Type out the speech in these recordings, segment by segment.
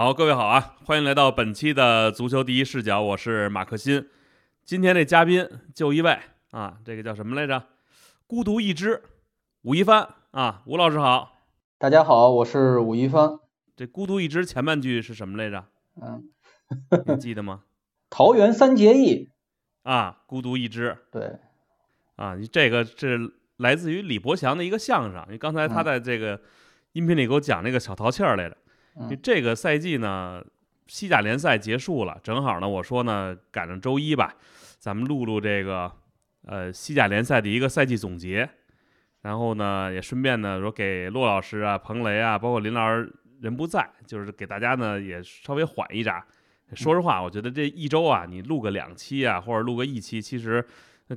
好，各位好啊，欢迎来到本期的足球第一视角，我是马克新。今天这嘉宾就一位啊，这个叫什么来着？孤独一只，武一帆啊，吴老师好。大家好，我是武一帆。这孤独一只前半句是什么来着？嗯，你记得吗？桃园三结义啊，孤独一只。对，啊，你这个是来自于李伯祥的一个相声。你刚才他在这个音频里给我讲那个小淘气儿来着。你这个赛季呢，西甲联赛结束了，正好呢，我说呢，赶上周一吧，咱们录录这个呃西甲联赛的一个赛季总结。然后呢，也顺便呢说给骆老师啊、彭雷啊，包括林老师人不在，就是给大家呢也稍微缓一闸。说实话，我觉得这一周啊，你录个两期啊，或者录个一期，其实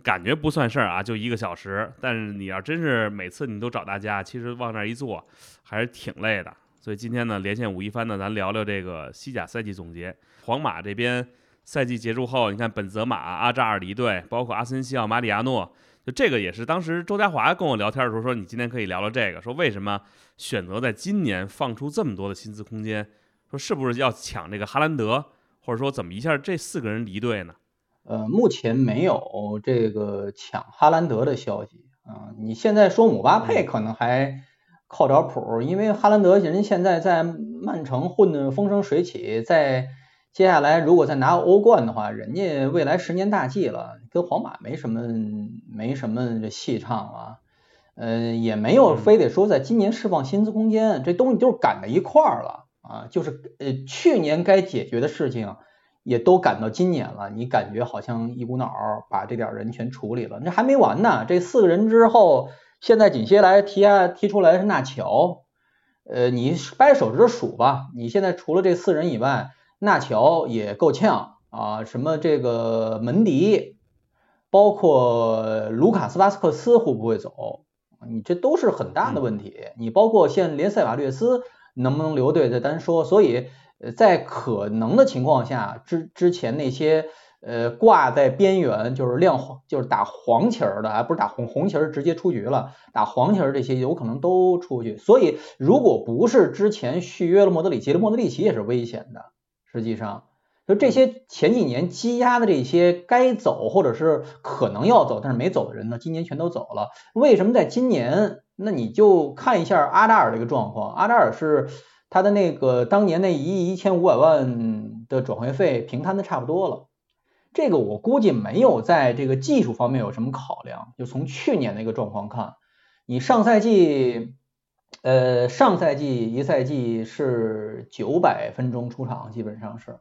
感觉不算事儿啊，就一个小时。但是你要真是每次你都找大家，其实往那一坐，还是挺累的。所以今天呢，连线武一帆呢，咱聊聊这个西甲赛季总结。皇马这边赛季结束后，你看本泽马、阿扎尔离队，包括阿森西奥、马里亚诺。就这个也是当时周家华跟我聊天的时候说，你今天可以聊聊这个，说为什么选择在今年放出这么多的薪资空间，说是不是要抢这个哈兰德，或者说怎么一下这四个人离队呢？呃，目前没有这个抢哈兰德的消息啊。你现在说姆巴佩可能还靠着谱，因为哈兰德人现在在曼城混得风生水起，在。接下来如果再拿欧冠的话，人家未来十年大计了，跟皇马没什么没什么这戏唱了，呃，也没有非得说在今年释放薪资空间，这东西就是赶在一块儿了啊，就是呃去年该解决的事情也都赶到今年了，你感觉好像一股脑把这点人全处理了，那还没完呢，这四个人之后，现在紧接来提啊提出来是纳乔，呃，你掰手指数吧，你现在除了这四人以外。纳乔也够呛啊，什么这个门迪，包括卢卡斯·巴斯克斯会不会走？你这都是很大的问题。你包括现连塞瓦略斯能不能留队再单说。所以在可能的情况下，之之前那些呃挂在边缘就是亮黄就是打黄旗儿的，而不是打红红旗儿直接出局了，打黄旗儿这些有可能都出去。所以如果不是之前续约了莫德里奇的，莫德里奇也是危险的。实际上，就这些前几年积压的这些该走或者是可能要走但是没走的人呢，今年全都走了。为什么在今年？那你就看一下阿扎尔这个状况。阿扎尔是他的那个当年那一亿一千五百万的转会费平摊的差不多了。这个我估计没有在这个技术方面有什么考量。就从去年那个状况看，你上赛季。呃，上赛季一赛季是九百分钟出场，基本上是，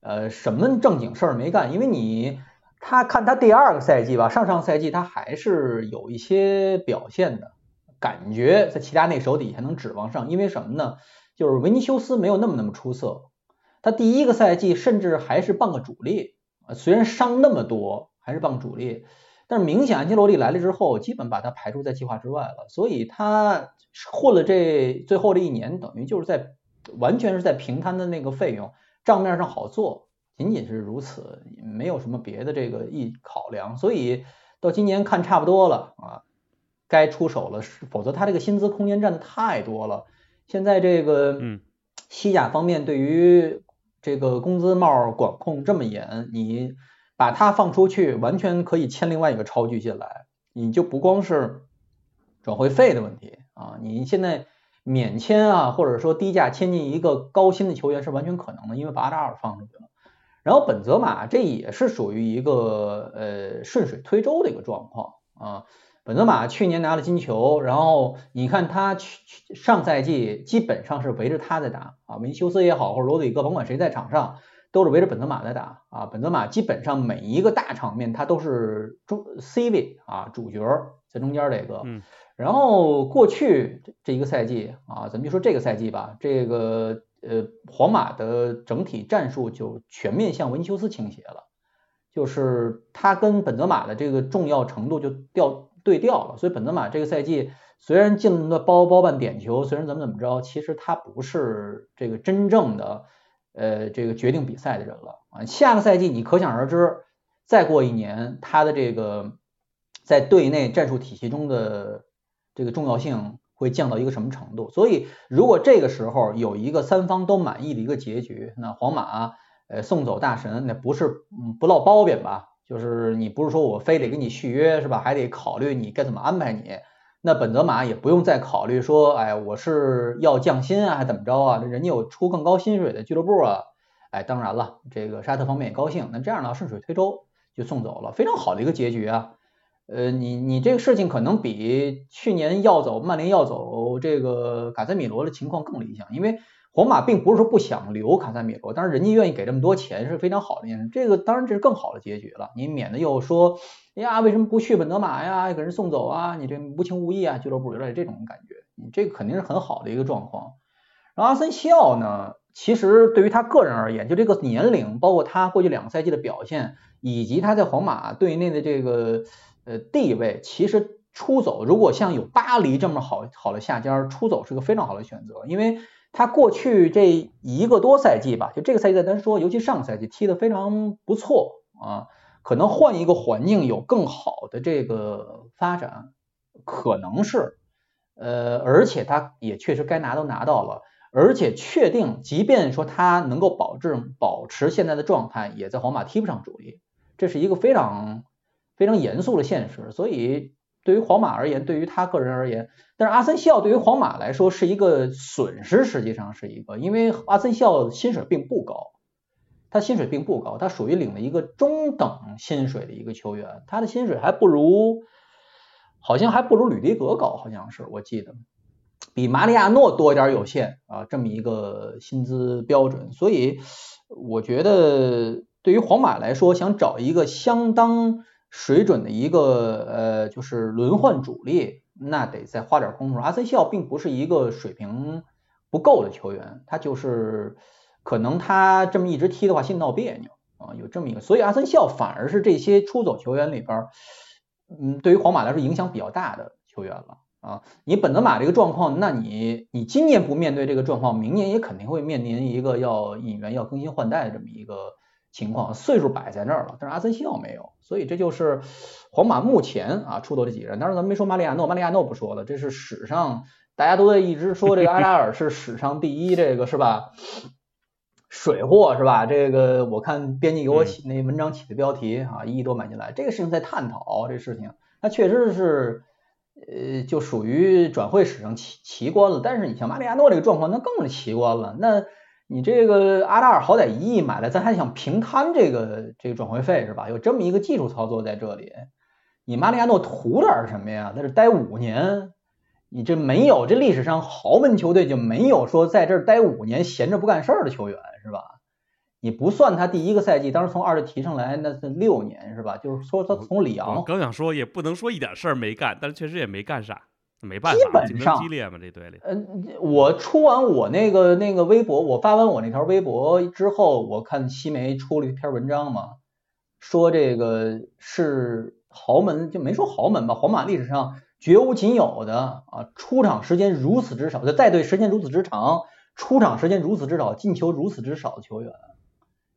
呃，什么正经事儿没干，因为你他看他第二个赛季吧，上上赛季他还是有一些表现的感觉，在齐达内手底下能指望上，因为什么呢？就是维尼修斯没有那么那么出色，他第一个赛季甚至还是半个主力，虽然伤那么多，还是半个主力。但是明显，安切洛蒂来了之后，基本把他排除在计划之外了。所以他混了这最后这一年，等于就是在完全是在平摊的那个费用，账面上好做，仅仅是如此，没有什么别的这个意考量。所以到今年看差不多了啊，该出手了，否则他这个薪资空间占的太多了。现在这个嗯西甲方面对于这个工资帽管控这么严，你。把它放出去，完全可以签另外一个超巨进来，你就不光是转会费的问题啊，你现在免签啊，或者说低价签进一个高薪的球员是完全可能的，因为把阿扎尔放出去了。然后本泽马这也是属于一个呃顺水推舟的一个状况啊。本泽马去年拿了金球，然后你看他去上赛季基本上是围着他在打啊，维尼修斯也好，或者罗德里戈，甭管谁在场上。都是围着本泽马在打啊，本泽马基本上每一个大场面他都是主 C 位啊主角在中间这个，然后过去这一个赛季啊，咱们就说这个赛季吧，这个呃皇马的整体战术就全面向维尼修斯倾斜了，就是他跟本泽马的这个重要程度就调对调了，所以本泽马这个赛季虽然进了包包办点球，虽然怎么怎么着，其实他不是这个真正的。呃，这个决定比赛的人了啊！下个赛季你可想而知，再过一年，他的这个在队内战术体系中的这个重要性会降到一个什么程度。所以如果这个时候有一个三方都满意的一个结局，那皇马呃送走大神，那不是嗯不落褒贬吧？就是你不是说我非得给你续约是吧？还得考虑你该怎么安排你。那本泽马也不用再考虑说，哎，我是要降薪啊，还怎么着啊？人家有出更高薪水的俱乐部啊。哎，当然了，这个沙特方面也高兴。那这样呢，顺水推舟就送走了，非常好的一个结局啊。呃，你你这个事情可能比去年要走曼联要走这个卡塞米罗的情况更理想，因为皇马并不是说不想留卡塞米罗，但是人家愿意给这么多钱是非常好的一件事。这个当然这是更好的结局了，你免得又说。哎呀，为什么不去本泽马呀？给人送走啊？你这无情无义啊！俱乐部有点这种感觉，你这个肯定是很好的一个状况。然后阿森西奥呢，其实对于他个人而言，就这个年龄，包括他过去两个赛季的表现，以及他在皇马队内的这个呃地位，其实出走，如果像有巴黎这么好好的下家，出走是个非常好的选择，因为他过去这一个多赛季吧，就这个赛季咱说，尤其上个赛季踢得非常不错啊。可能换一个环境有更好的这个发展，可能是，呃，而且他也确实该拿都拿到了，而且确定，即便说他能够保证保持现在的状态，也在皇马踢不上主力，这是一个非常非常严肃的现实。所以对于皇马而言，对于他个人而言，但是阿森西奥对于皇马来说是一个损失，实际上是一个，因为阿森西奥薪水并不高。他薪水并不高，他属于领了一个中等薪水的一个球员，他的薪水还不如，好像还不如吕迪格高，好像是我记得，比马里亚诺多一点有限啊，这么一个薪资标准，所以我觉得对于皇马来说，想找一个相当水准的一个呃，就是轮换主力，那得再花点功夫。阿森西奥并不是一个水平不够的球员，他就是。可能他这么一直踢的话，心闹别扭啊，有这么一个，所以阿森西奥反而是这些出走球员里边，嗯，对于皇马来说影响比较大的球员了啊。你本泽马这个状况，那你你今年不面对这个状况，明年也肯定会面临一个要引援、要更新换代的这么一个情况，岁数摆在那儿了。但是阿森西奥没有，所以这就是皇马目前啊出走这几个人。当然咱们没说马里亚诺，马里亚诺不说了，这是史上大家都在一直说这个阿扎尔是史上第一，这个是吧？水货是吧？这个我看编辑给我起那文章起的标题啊，一亿多买进来，这个事情在探讨这事情，那确实是呃，就属于转会史上奇奇观了。但是你像马里亚诺这个状况，那更是奇观了。那你这个阿达尔好歹一亿买了，咱还想平摊这个这个转会费是吧？有这么一个技术操作在这里，你马里亚诺图点什么呀？在这待五年。你这没有，这历史上豪门球队就没有说在这儿待五年闲着不干事儿的球员是吧？你不算他第一个赛季，当时从二队提上来那是六年是吧？就是说他从里昂，刚想说也不能说一点事儿没干，但是确实也没干啥，没办法，竞争激烈嘛这队里。嗯，我出完我那个那个微博，我发完我那条微博之后，我看西媒出了一篇文章嘛，说这个是豪门，就没说豪门吧，皇马历史上。绝无仅有的啊，出场时间如此之少，就带队时间如此之长，出场时间如此之少，进球如此之少的球员，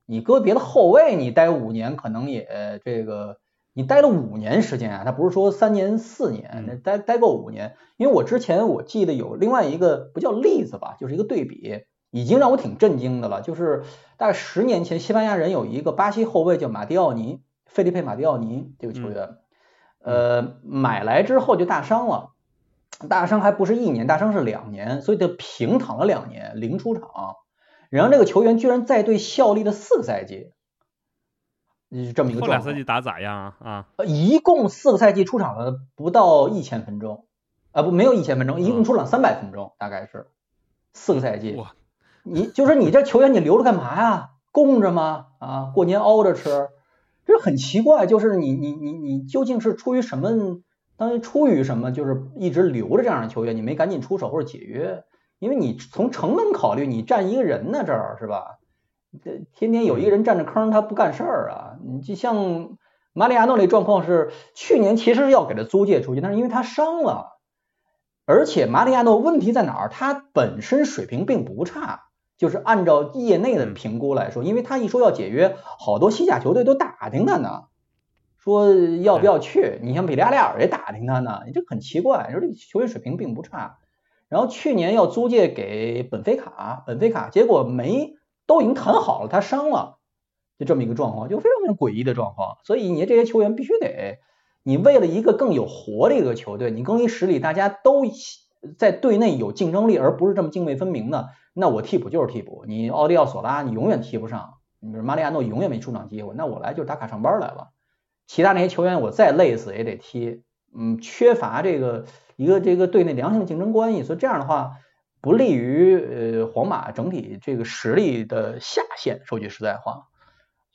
你搁别的后卫，你待五年可能也这个，你待了五年时间啊，他不是说三年四年，那待待够五年。因为我之前我记得有另外一个不叫例子吧，就是一个对比，已经让我挺震惊的了。就是大概十年前，西班牙人有一个巴西后卫叫马蒂奥尼，费利佩马蒂奥尼这个球员。呃，买来之后就大伤了，大伤还不是一年，大伤是两年，所以他平躺了两年，零出场。然后这个球员居然在队效力了四个赛季，是这么一个状态。后俩。赛季打咋样啊？啊？呃，一共四个赛季出场了不到一千分钟，啊不，没有一千分钟，一共出场三百分钟，大概是四个赛季。哇！你就是你这球员你留着干嘛呀？供着吗？啊，过年熬着吃。这很奇怪，就是你你你你究竟是出于什么？当然出于什么？就是一直留着这样的球员，你没赶紧出手或者解约？因为你从成本考虑，你占一个人呢，这儿是吧？这天天有一个人占着坑，他不干事儿啊！你就像马里亚诺那状况是，去年其实是要给他租借出去，但是因为他伤了，而且马里亚诺问题在哪儿？他本身水平并不差。就是按照业内的评估来说，因为他一说要解约，好多西甲球队都打听他呢，说要不要去。你像比利亚雷尔也打听他呢，你这很奇怪。说这球员水平并不差，然后去年要租借给本菲卡，本菲卡结果没都已经谈好了，他伤了，就这么一个状况，就非常非常诡异的状况。所以你这些球员必须得，你为了一个更有活力的球队，你更衣室里大家都在队内有竞争力，而不是这么泾渭分明的，那我替补就是替补。你奥利奥索拉你永远踢不上，你比如马里亚诺永远没出场机会，那我来就是打卡上班来了。其他那些球员我再累死也得踢，嗯，缺乏这个。一个这个队内良性竞争关系，所以这样的话不利于呃皇马整体这个实力的下限。说句实在话，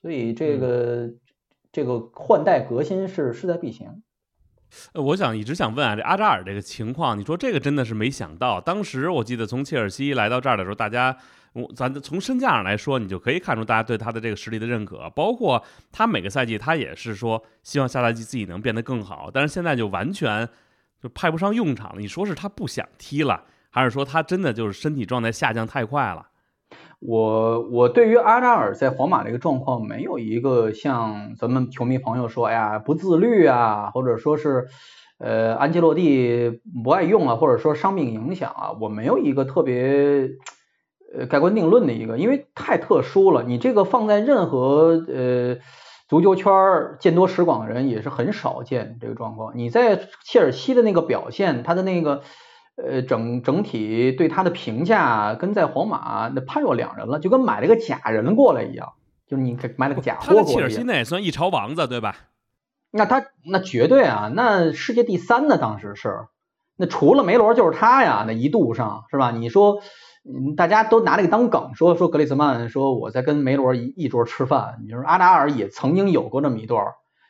所以这个这个换代革新是势在必行。呃，我想一直想问啊，这阿扎尔这个情况，你说这个真的是没想到。当时我记得从切尔西来到这儿的时候，大家我咱从身价上来说，你就可以看出大家对他的这个实力的认可。包括他每个赛季他也是说希望下赛季自己能变得更好，但是现在就完全。就派不上用场了。你说是他不想踢了，还是说他真的就是身体状态下降太快了？我我对于阿扎尔在皇马这个状况，没有一个像咱们球迷朋友说，哎呀不自律啊，或者说是呃安切洛蒂不爱用啊，或者说伤病影响啊，我没有一个特别呃盖棺定论的一个，因为太特殊了。你这个放在任何呃。足球圈见多识广的人也是很少见这个状况。你在切尔西的那个表现，他的那个呃整整体对他的评价，跟在皇马那判若两人了，就跟买了个假人过来一样。就是你买了个假货过来。切尔西那也算一朝王子对吧？那他那绝对啊，那世界第三呢，当时是那除了梅罗就是他呀，那一度上是吧？你说。嗯，大家都拿这个当梗说说格里兹曼说我在跟梅罗一一桌吃饭，你说阿达尔也曾经有过这么一段。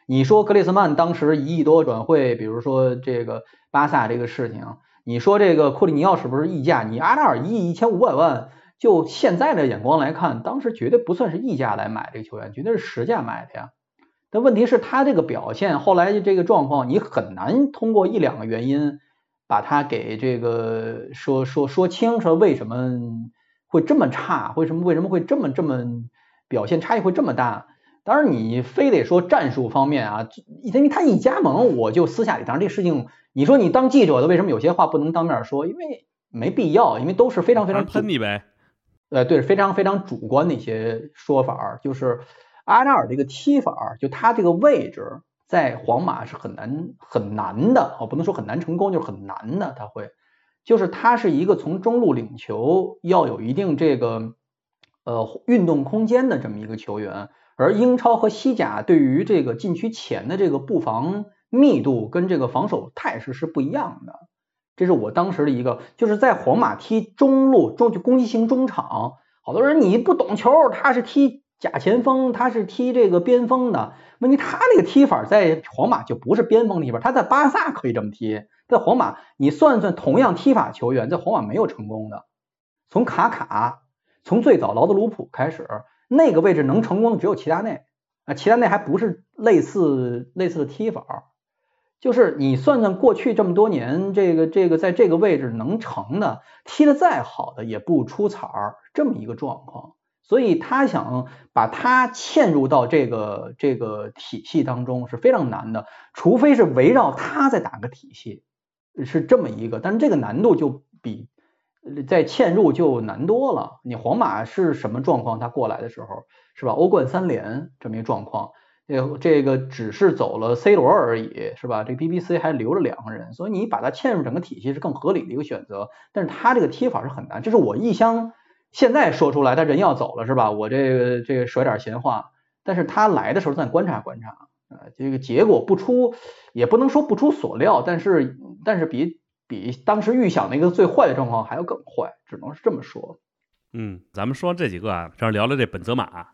你说格里兹曼当时一亿多转会，比如说这个巴萨这个事情，你说这个库里尼奥是不是溢价？你阿扎尔一亿一千五百万，就现在的眼光来看，当时绝对不算是溢价来买这个球员，绝对是实价买的呀。但问题是，他这个表现后来这个状况，你很难通过一两个原因。把他给这个说说说清，说为什么会这么差？为什么为什么会这么这么表现差异会这么大？当然你非得说战术方面啊，因为他一加盟，我就私下里当然这事情，你说你当记者的为什么有些话不能当面说？因为没必要，因为都是非常非常喷你呗。呃，对，非常非常主观的一些说法，就是阿扎尔这个踢法，就他这个位置。在皇马是很难很难的，我不能说很难成功，就是很难的。他会，就是他是一个从中路领球要有一定这个呃运动空间的这么一个球员，而英超和西甲对于这个禁区前的这个布防密度跟这个防守态势是不一样的。这是我当时的一个，就是在皇马踢中路中就攻击型中场，好多人你不懂球，他是踢。假前锋，他是踢这个边锋的。问题他那个踢法在皇马就不是边锋的踢法，他在巴萨可以这么踢，在皇马你算算同样踢法球员，在皇马没有成功的。从卡卡，从最早劳德鲁普开始，那个位置能成功的只有齐达内啊，齐达内还不是类似类似的踢法，就是你算算过去这么多年，这个这个在这个位置能成的，踢的再好的也不出彩儿，这么一个状况。所以他想把他嵌入到这个这个体系当中是非常难的，除非是围绕他再打个体系，是这么一个，但是这个难度就比在嵌入就难多了。你皇马是什么状况？他过来的时候是吧？欧冠三连这么一个状况，这这个只是走了 C 罗而已，是吧？这 BBC 还留了两个人，所以你把它嵌入整个体系是更合理的一个选择。但是他这个踢法是很难，这是我一厢。现在说出来，他人要走了是吧？我这个这个说点闲话，但是他来的时候咱观察观察，呃，这个结果不出，也不能说不出所料，但是但是比比当时预想那个最坏的状况还要更坏，只能是这么说。嗯，咱们说这几个啊，这儿聊聊这本泽马，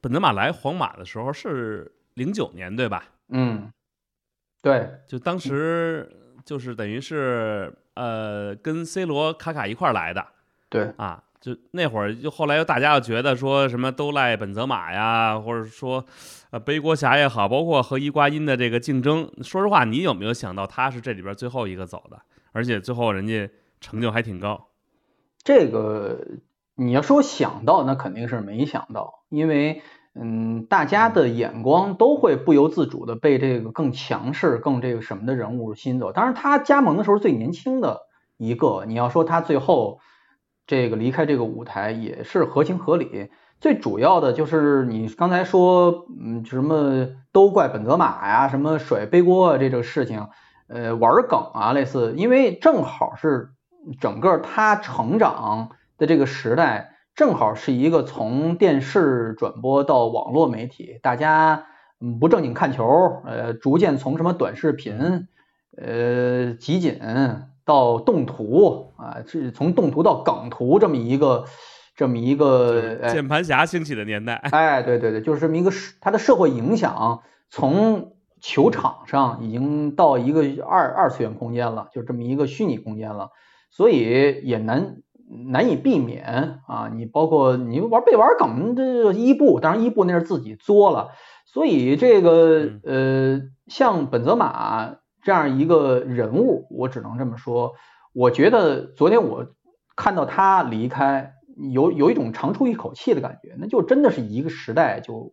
本泽马来皇马的时候是零九年对吧？嗯，对，就当时就是等于是呃跟 C 罗、卡卡一块儿来的，对啊。就那会儿，就后来又大家又觉得说什么都赖本泽马呀，或者说，呃，背锅侠也好，包括和伊瓜因的这个竞争。说实话，你有没有想到他是这里边最后一个走的？而且最后人家成就还挺高。这个你要说想到，那肯定是没想到，因为嗯，大家的眼光都会不由自主的被这个更强势、更这个什么的人物吸引走。当然，他加盟的时候最年轻的。一个。你要说他最后这个离开这个舞台也是合情合理。最主要的就是你刚才说，嗯，什么都怪本泽马呀，什么甩背锅啊，这个事情，呃，玩梗啊，类似，因为正好是整个他成长的这个时代，正好是一个从电视转播到网络媒体，大家不正经看球，呃，逐渐从什么短视频，呃，集锦到动图啊，是从动图到梗图这么一个。这么一个键盘侠兴起的年代，哎，对对对，就是这么一个它的社会影响，从球场上已经到一个二二次元空间了，就这么一个虚拟空间了，所以也难难以避免啊。你包括你玩被玩梗这伊布，当然伊布那是自己作了，所以这个呃，像本泽马这样一个人物，我只能这么说，我觉得昨天我看到他离开。有有一种长出一口气的感觉，那就真的是一个时代就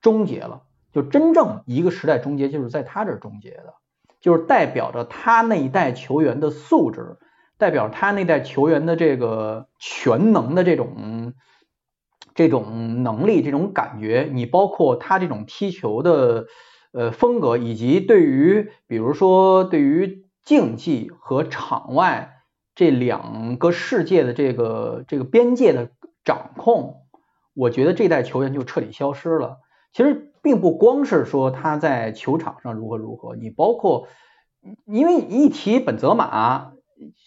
终结了，就真正一个时代终结就是在他这儿终结的，就是代表着他那一代球员的素质，代表他那代球员的这个全能的这种这种能力、这种感觉，你包括他这种踢球的呃风格，以及对于比如说对于竞技和场外。这两个世界的这个这个边界的掌控，我觉得这代球员就彻底消失了。其实并不光是说他在球场上如何如何，你包括因为一提本泽马，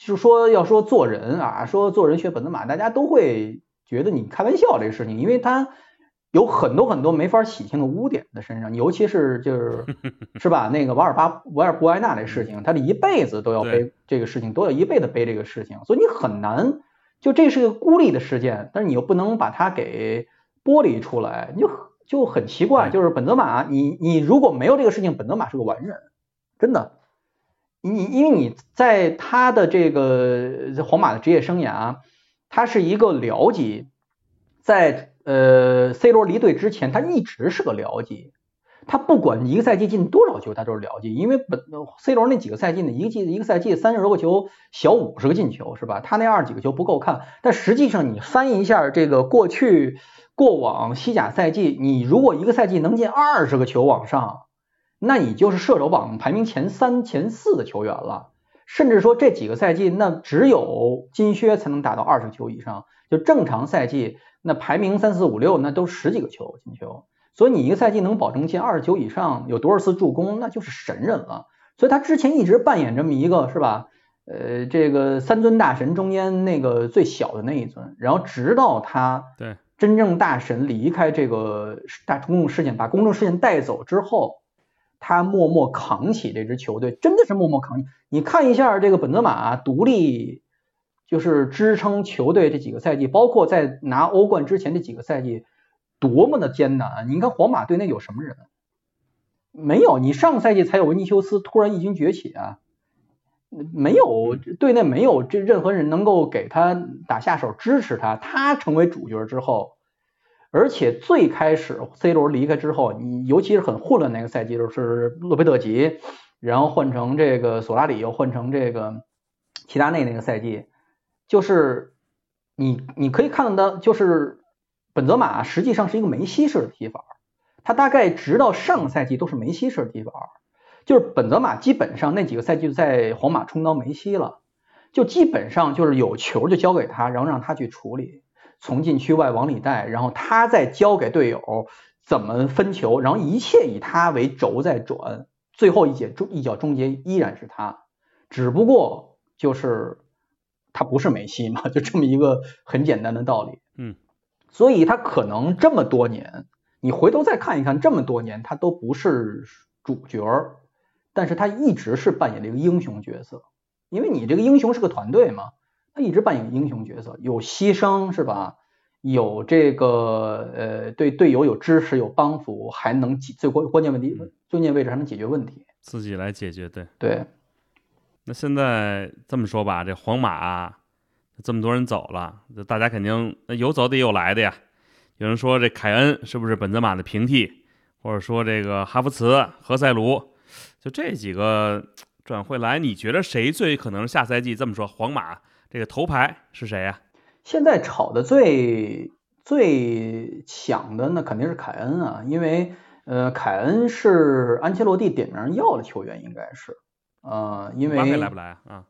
就说要说做人啊，说做人学本泽马，大家都会觉得你开玩笑这个事情，因为他。有很多很多没法洗清的污点在身上，尤其是就是 是吧？那个瓦尔巴瓦尔布埃纳这事情，他这一辈子都要背这个事情，都要一辈子背这个事情，所以你很难就这是个孤立的事件，但是你又不能把它给剥离出来，你就就很奇怪。就是本泽马，你你如果没有这个事情，本泽马是个完人，真的。你因为你在他的这个皇马的职业生涯，他是一个僚机，在。呃，C 罗离队之前，他一直是个僚机，他不管一个赛季进多少球，他都是僚机。因为本 C 罗那几个赛季呢，一个季一个赛季三十多个球，小五十个进球，是吧？他那二十几个球不够看。但实际上，你翻译一下这个过去过往西甲赛季，你如果一个赛季能进二十个球往上，那你就是射手榜排名前三、前四的球员了。甚至说这几个赛季，那只有金靴才能打到二十球以上，就正常赛季。那排名三四五六，那都十几个球进球，所以你一个赛季能保证进二十球以上，有多少次助攻，那就是神人了。所以他之前一直扮演这么一个，是吧？呃，这个三尊大神中间那个最小的那一尊，然后直到他对真正大神离开这个大公众视线，把公众视线带走之后，他默默扛起这支球队，真的是默默扛起。你看一下这个本泽马独立。就是支撑球队这几个赛季，包括在拿欧冠之前这几个赛季，多么的艰难！你看皇马队内有什么人？没有，你上赛季才有维尼修斯突然异军崛起啊，没有队内没有这任何人能够给他打下手支持他，他成为主角之后，而且最开始 C 罗离开之后，你尤其是很混乱那个赛季，就是洛佩特吉，然后换成这个索拉里，又换成这个齐达内那个赛季。就是你，你可以看到，就是本泽马实际上是一个梅西式的踢法，他大概直到上个赛季都是梅西式的踢法，就是本泽马基本上那几个赛季在皇马充当梅西了，就基本上就是有球就交给他，然后让他去处理，从禁区外往里带，然后他再交给队友怎么分球，然后一切以他为轴在转，最后一节终一脚终结依然是他，只不过就是。他不是梅西嘛？就这么一个很简单的道理。嗯，所以他可能这么多年，你回头再看一看，这么多年他都不是主角，但是他一直是扮演一个英雄角色。因为你这个英雄是个团队嘛，他一直扮演英雄角色，有牺牲是吧？有这个呃对队友有支持有帮扶，还能解最关关键问题关键位置还能解决问题，自己来解决。对对。那现在这么说吧，这皇马这么多人走了，大家肯定有走的也有来的呀。有人说这凯恩是不是本泽马的平替，或者说这个哈弗茨、何塞卢，就这几个转会来，你觉得谁最可能下赛季这么说？皇马这个头牌是谁呀？现在炒的最最响的那肯定是凯恩啊，因为呃凯恩是安切洛蒂点名要的球员，应该是呃因为巴佩来不来啊？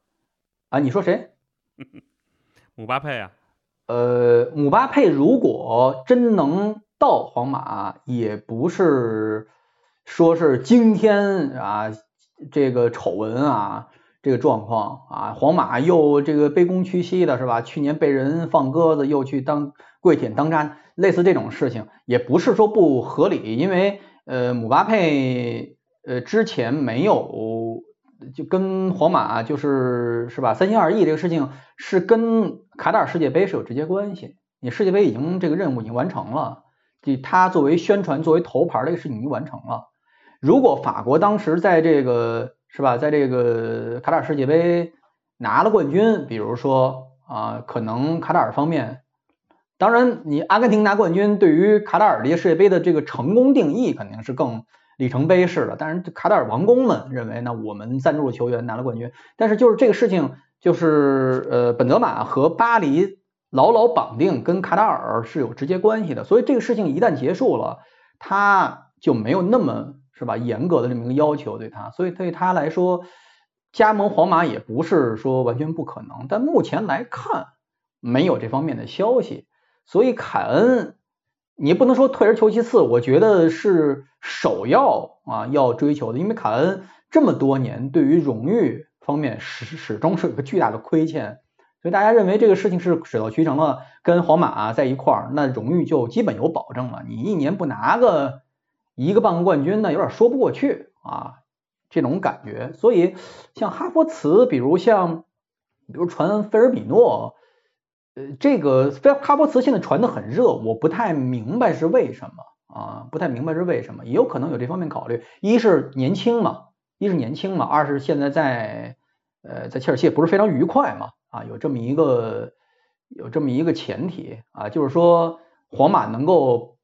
啊，你说谁？姆巴佩啊？呃，姆巴佩如果真能到皇马，也不是说是惊天啊这个丑闻啊这个状况啊，皇马又这个卑躬屈膝的是吧？去年被人放鸽子，又去当跪舔当渣，类似这种事情，也不是说不合理，因为呃姆巴佩呃之前没有。就跟皇马就是是吧，三心二意这个事情是跟卡塔尔世界杯是有直接关系。你世界杯已经这个任务已经完成了，就他作为宣传、作为头牌这个事情已经完成了。如果法国当时在这个是吧，在这个卡塔尔世界杯拿了冠军，比如说啊，可能卡塔尔方面，当然你阿根廷拿冠军对于卡塔尔这些世界杯的这个成功定义肯定是更。里程碑式的，但是卡塔尔王公们认为呢，我们赞助的球员拿了冠军，但是就是这个事情，就是呃，本泽马和巴黎牢牢绑定，跟卡塔尔是有直接关系的，所以这个事情一旦结束了，他就没有那么是吧严格的这么一个要求对他，所以对他来说，加盟皇马也不是说完全不可能，但目前来看没有这方面的消息，所以凯恩。你不能说退而求其次，我觉得是首要啊要追求的，因为凯恩这么多年对于荣誉方面始始终是有个巨大的亏欠，所以大家认为这个事情是水到渠成了，跟皇马在一块儿，那荣誉就基本有保证了。你一年不拿个一个半个冠军呢，有点说不过去啊，这种感觉。所以像哈弗茨，比如像比如传菲尔米诺。呃，这个菲哈波茨现在传的很热，我不太明白是为什么啊？不太明白是为什么，也有可能有这方面考虑。一是年轻嘛，一是年轻嘛，二是现在在呃在切尔西也不是非常愉快嘛啊，有这么一个有这么一个前提啊，就是说皇马能够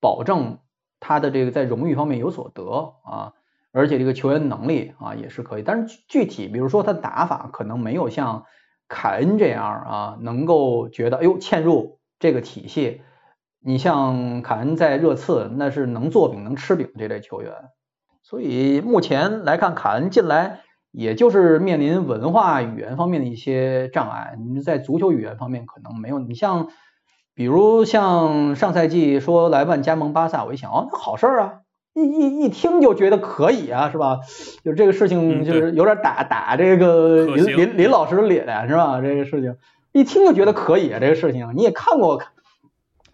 保证他的这个在荣誉方面有所得啊，而且这个球员能力啊也是可以，但是具体比如说他打法可能没有像。凯恩这样啊，能够觉得哎呦嵌入这个体系，你像凯恩在热刺那是能做饼能吃饼这类球员，所以目前来看，凯恩进来也就是面临文化语言方面的一些障碍，你在足球语言方面可能没有。你像比如像上赛季说莱万加盟巴萨，我一想哦，那好事啊。一一一听就觉得可以啊，是吧？就这个事情就是有点打打这个林林林老师的脸，是吧？这个事情一听就觉得可以啊，这个事情你也看过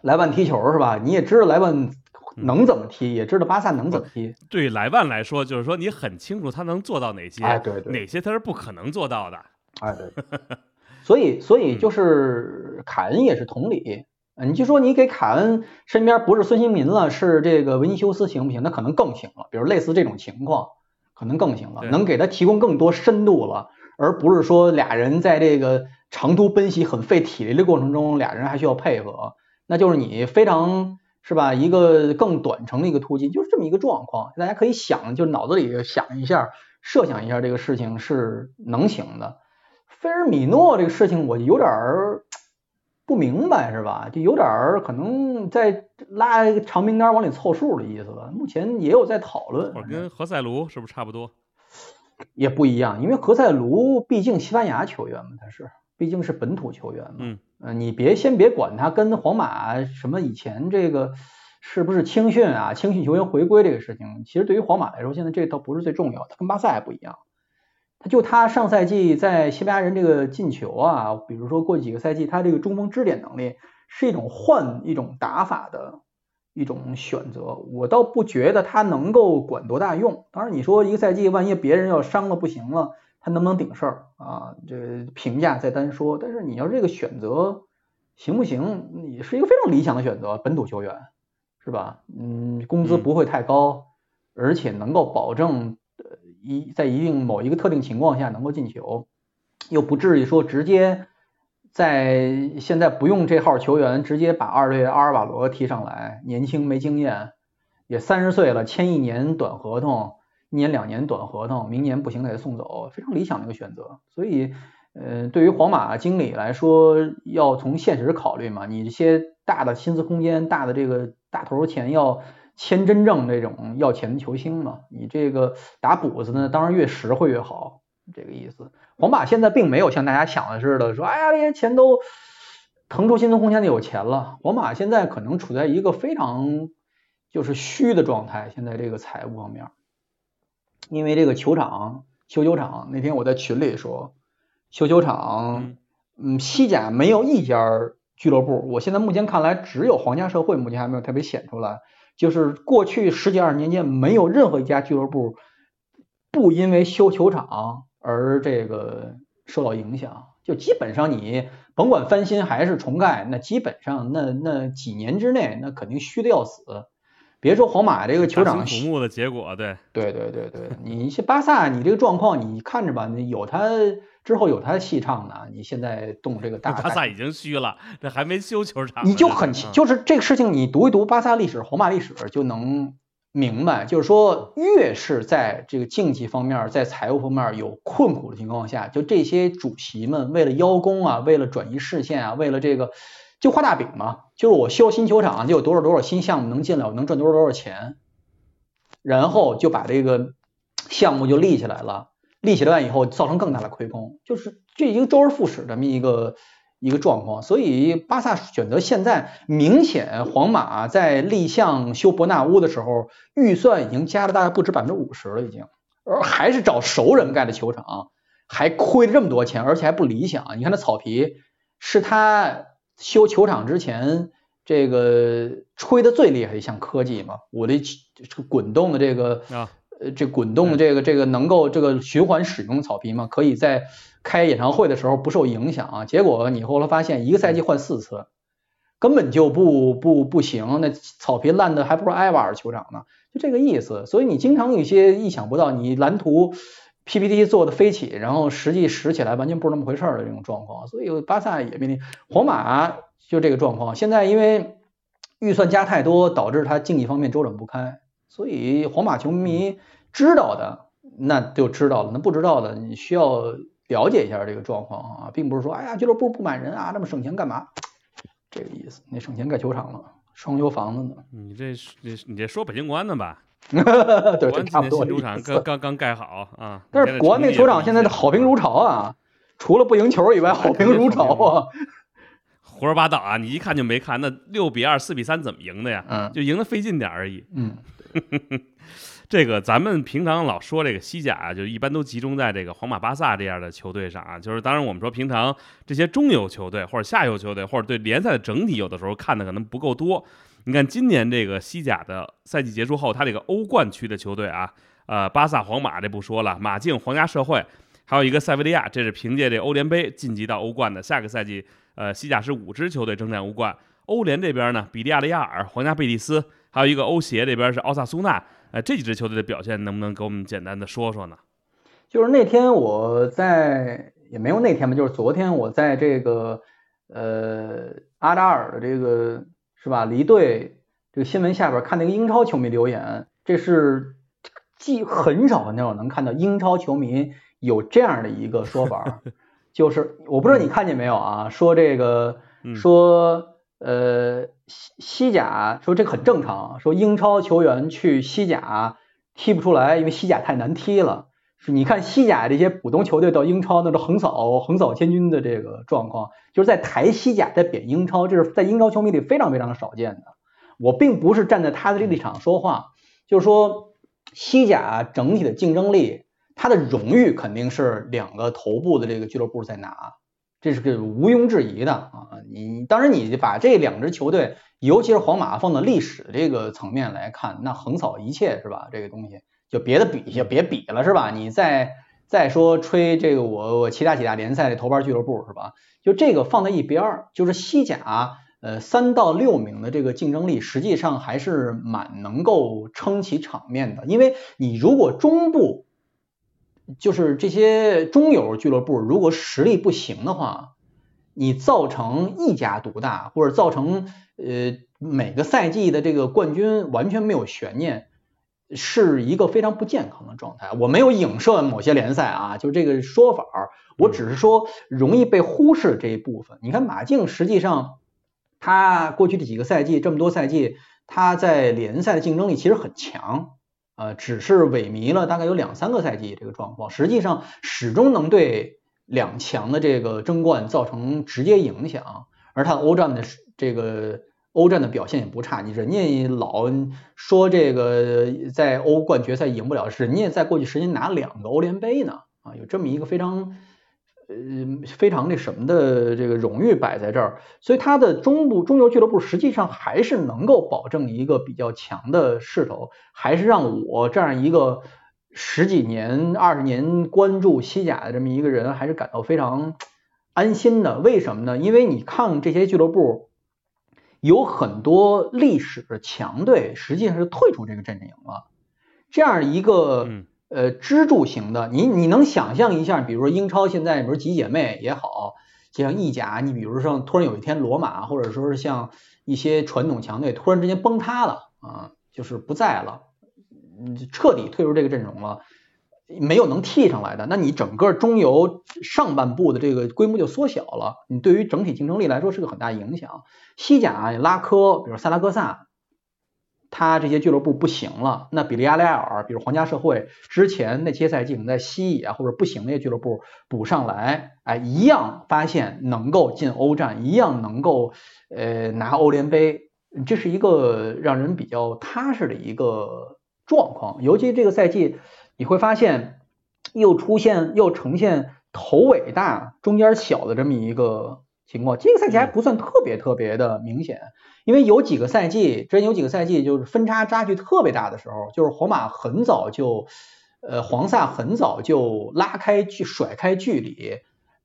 莱万踢球是吧？你也知道莱万能怎么踢，也知道巴萨能怎么踢。对莱万来说，就是说你很清楚他能做到哪些，哎，对对，哪些他是不可能做到的，哎，对。所以所以就是凯恩也是同理。你就说你给凯恩身边不是孙兴民了，是这个维尼修斯行不行？那可能更行了。比如类似这种情况，可能更行了，能给他提供更多深度了，而不是说俩人在这个长途奔袭很费体力的过程中，俩人还需要配合。那就是你非常是吧？一个更短程的一个突击，就是这么一个状况。大家可以想，就脑子里想一下，设想一下这个事情是能行的。菲尔米诺这个事情，我有点儿。不明白是吧？就有点儿可能在拉一个长名单往里凑数的意思吧。目前也有在讨论。跟何塞卢是不是差不多？也不一样，因为何塞卢毕竟西班牙球员嘛，他是毕竟是本土球员嘛。嗯。呃，你别先别管他跟皇马什么以前这个是不是青训啊，青训球员回归这个事情，其实对于皇马来说，现在这倒不是最重要的，跟巴萨还不一样。就他上赛季在西班牙人这个进球啊，比如说过去几个赛季，他这个中锋支点能力是一种换一种打法的一种选择，我倒不觉得他能够管多大用。当然你说一个赛季万一别人要伤了不行了，他能不能顶事儿啊？这评价再单说。但是你要这个选择行不行？也是一个非常理想的选择，本土球员是吧？嗯，工资不会太高，而且能够保证。一在一定某一个特定情况下能够进球，又不至于说直接在现在不用这号球员，直接把二队阿尔瓦罗提上来，年轻没经验，也三十岁了，签一年短合同，一年两年短合同，明年不行给他送走，非常理想的一个选择。所以，呃，对于皇马经理来说，要从现实考虑嘛，你这些大的薪资空间、大的这个大头钱要签真正这种要钱的球星嘛，你这个打补子呢，当然越实惠越好，这个意思。皇马现在并没有像大家想的似的，说哎呀这些钱都腾出薪资空间的有钱了。皇马现在可能处在一个非常就是虚的状态，现在这个财务方面，因为这个球场修球场，那天我在群里说，修球场，嗯，西甲没有一家俱乐部，我现在目前看来只有皇家社会目前还没有特别显出来，就是过去十几二十年间没有任何一家俱乐部不因为修球场。而这个受到影响，就基本上你甭管翻新还是重盖，那基本上那那几年之内，那肯定虚的要死。别说皇马这个球场，土木的结果，对对对对对，你像巴萨，你这个状况，你看着吧，你有他之后有他的戏唱呢。你现在动这个大，巴萨已经虚了，这还没修球场，你就很就是这个事情，你读一读巴萨历史、皇马历史就能。明白，就是说，越是在这个竞技方面，在财务方面有困苦的情况下，就这些主席们为了邀功啊，为了转移视线啊，为了这个就画大饼嘛，就是我修新球场就有多少多少新项目能进来，我能赚多少多少钱，然后就把这个项目就立起来了，立起来以后造成更大的亏空，就是这已经周而复始这么一个。一个状况，所以巴萨选择现在明显，皇马在立项修伯纳乌的时候，预算已经加了大概不止百分之五十了，已经，而还是找熟人盖的球场，还亏了这么多钱，而且还不理想。你看那草皮，是他修球场之前这个吹的最厉害的一项科技嘛？我的这个滚动的这个，呃，这滚动的这个这个能够这个循环使用草皮嘛？可以在。开演唱会的时候不受影响啊，结果你后来发现一个赛季换四次，根本就不不不行，那草皮烂的还不如埃瓦尔球场呢，就这个意思。所以你经常有一些意想不到，你蓝图 PPT 做的飞起，然后实际使起来完全不是那么回事儿的这种状况。所以巴萨也面临，皇马就这个状况。现在因为预算加太多，导致他竞技方面周转不开，所以皇马球迷知道的那就知道了，那不知道的你需要。了解一下这个状况啊，并不是说哎呀俱乐部不满人啊，那么省钱干嘛？这个意思，你省钱盖球场了，双修房子呢？你这你你这说北京国安的吧？对，差不多。新主场刚刚刚盖好啊，但是国安那球场现在的好评如潮啊，除了不赢球以外，好评如潮啊。胡说八道啊！你一看就没看，那六比二、四比三怎么赢的呀？嗯，就赢的费劲点而已。嗯。这个咱们平常老说这个西甲啊，就一般都集中在这个皇马、巴萨这样的球队上啊。就是当然我们说平常这些中游球队或者下游球队，或者对联赛的整体有的时候看的可能不够多。你看今年这个西甲的赛季结束后，它这个欧冠区的球队啊，呃，巴萨、皇马这不说了，马竞、皇家社会，还有一个塞维利亚，这是凭借这欧联杯晋级到欧冠的。下个赛季，呃，西甲是五支球队征战欧冠。欧联这边呢，比利亚雷亚尔、皇家贝蒂斯，还有一个欧协这边是奥萨苏纳。哎，这几支球队的表现能不能给我们简单的说说呢？就是那天我在，也没有那天吧，就是昨天我在这个呃阿扎尔的这个是吧离队这个新闻下边看那个英超球迷留言，这是既很少很少能看到英超球迷有这样的一个说法，就是我不知道你看见没有啊，说这个说呃。西西甲说这个很正常，说英超球员去西甲踢不出来，因为西甲太难踢了。是你看西甲这些普通球队到英超，那是横扫横扫千军的这个状况，就是在抬西甲在贬英超，这是在英超球迷里非常非常少见的。我并不是站在他的立场说话，就是说西甲整体的竞争力，它的荣誉肯定是两个头部的这个俱乐部在拿。这是个毋庸置疑的啊！你当然你把这两支球队，尤其是皇马放到历史这个层面来看，那横扫一切是吧？这个东西就别的比就别比了是吧？你再再说吹这个我我其他几大联赛的头牌俱乐部是吧？就这个放在一边儿，就是西甲呃三到六名的这个竞争力，实际上还是蛮能够撑起场面的，因为你如果中部。就是这些中游俱乐部，如果实力不行的话，你造成一家独大，或者造成呃每个赛季的这个冠军完全没有悬念，是一个非常不健康的状态。我没有影射某些联赛啊，就这个说法，我只是说容易被忽视这一部分。你看马竞，实际上他过去的几个赛季，这么多赛季，他在联赛的竞争力其实很强，呃，只是萎靡了大概有两三个赛季这个状况，实际上始终能对两强的这个争冠造成直接影响。而他欧战的这个欧战的表现也不差，你人家老说这个在欧冠决赛赢不了，人家在过去十年拿两个欧联杯呢，啊，有这么一个非常呃非常那什么的这个荣誉摆在这儿，所以他的中部中游俱乐部实际上还是能够保证一个比较强的势头，还是让我这样一个十几年、二十年关注西甲的这么一个人，还是感到非常。安心的，为什么呢？因为你看这些俱乐部有很多历史强队，实际上是退出这个阵营了。这样一个呃支柱型的，你你能想象一下，比如说英超现在，比如几姐妹也好，就像意甲，你比如说突然有一天罗马，或者说是像一些传统强队突然之间崩塌了啊，就是不在了，彻底退出这个阵容了。没有能替上来的，那你整个中游上半部的这个规模就缩小了，你对于整体竞争力来说是个很大影响。西甲拉科，比如萨拉戈萨，他这些俱乐部不行了，那比利亚雷尔，比如皇家社会，之前那些赛季能在西乙啊或者不行那些俱乐部补上来，哎，一样发现能够进欧战，一样能够呃拿欧联杯，这是一个让人比较踏实的一个状况，尤其这个赛季。你会发现，又出现又呈现头尾大中间小的这么一个情况。这个赛季还不算特别特别的明显，因为有几个赛季，之前有几个赛季就是分差差距特别大的时候，就是皇马很早就，呃，黄萨很早就拉开距甩开距离，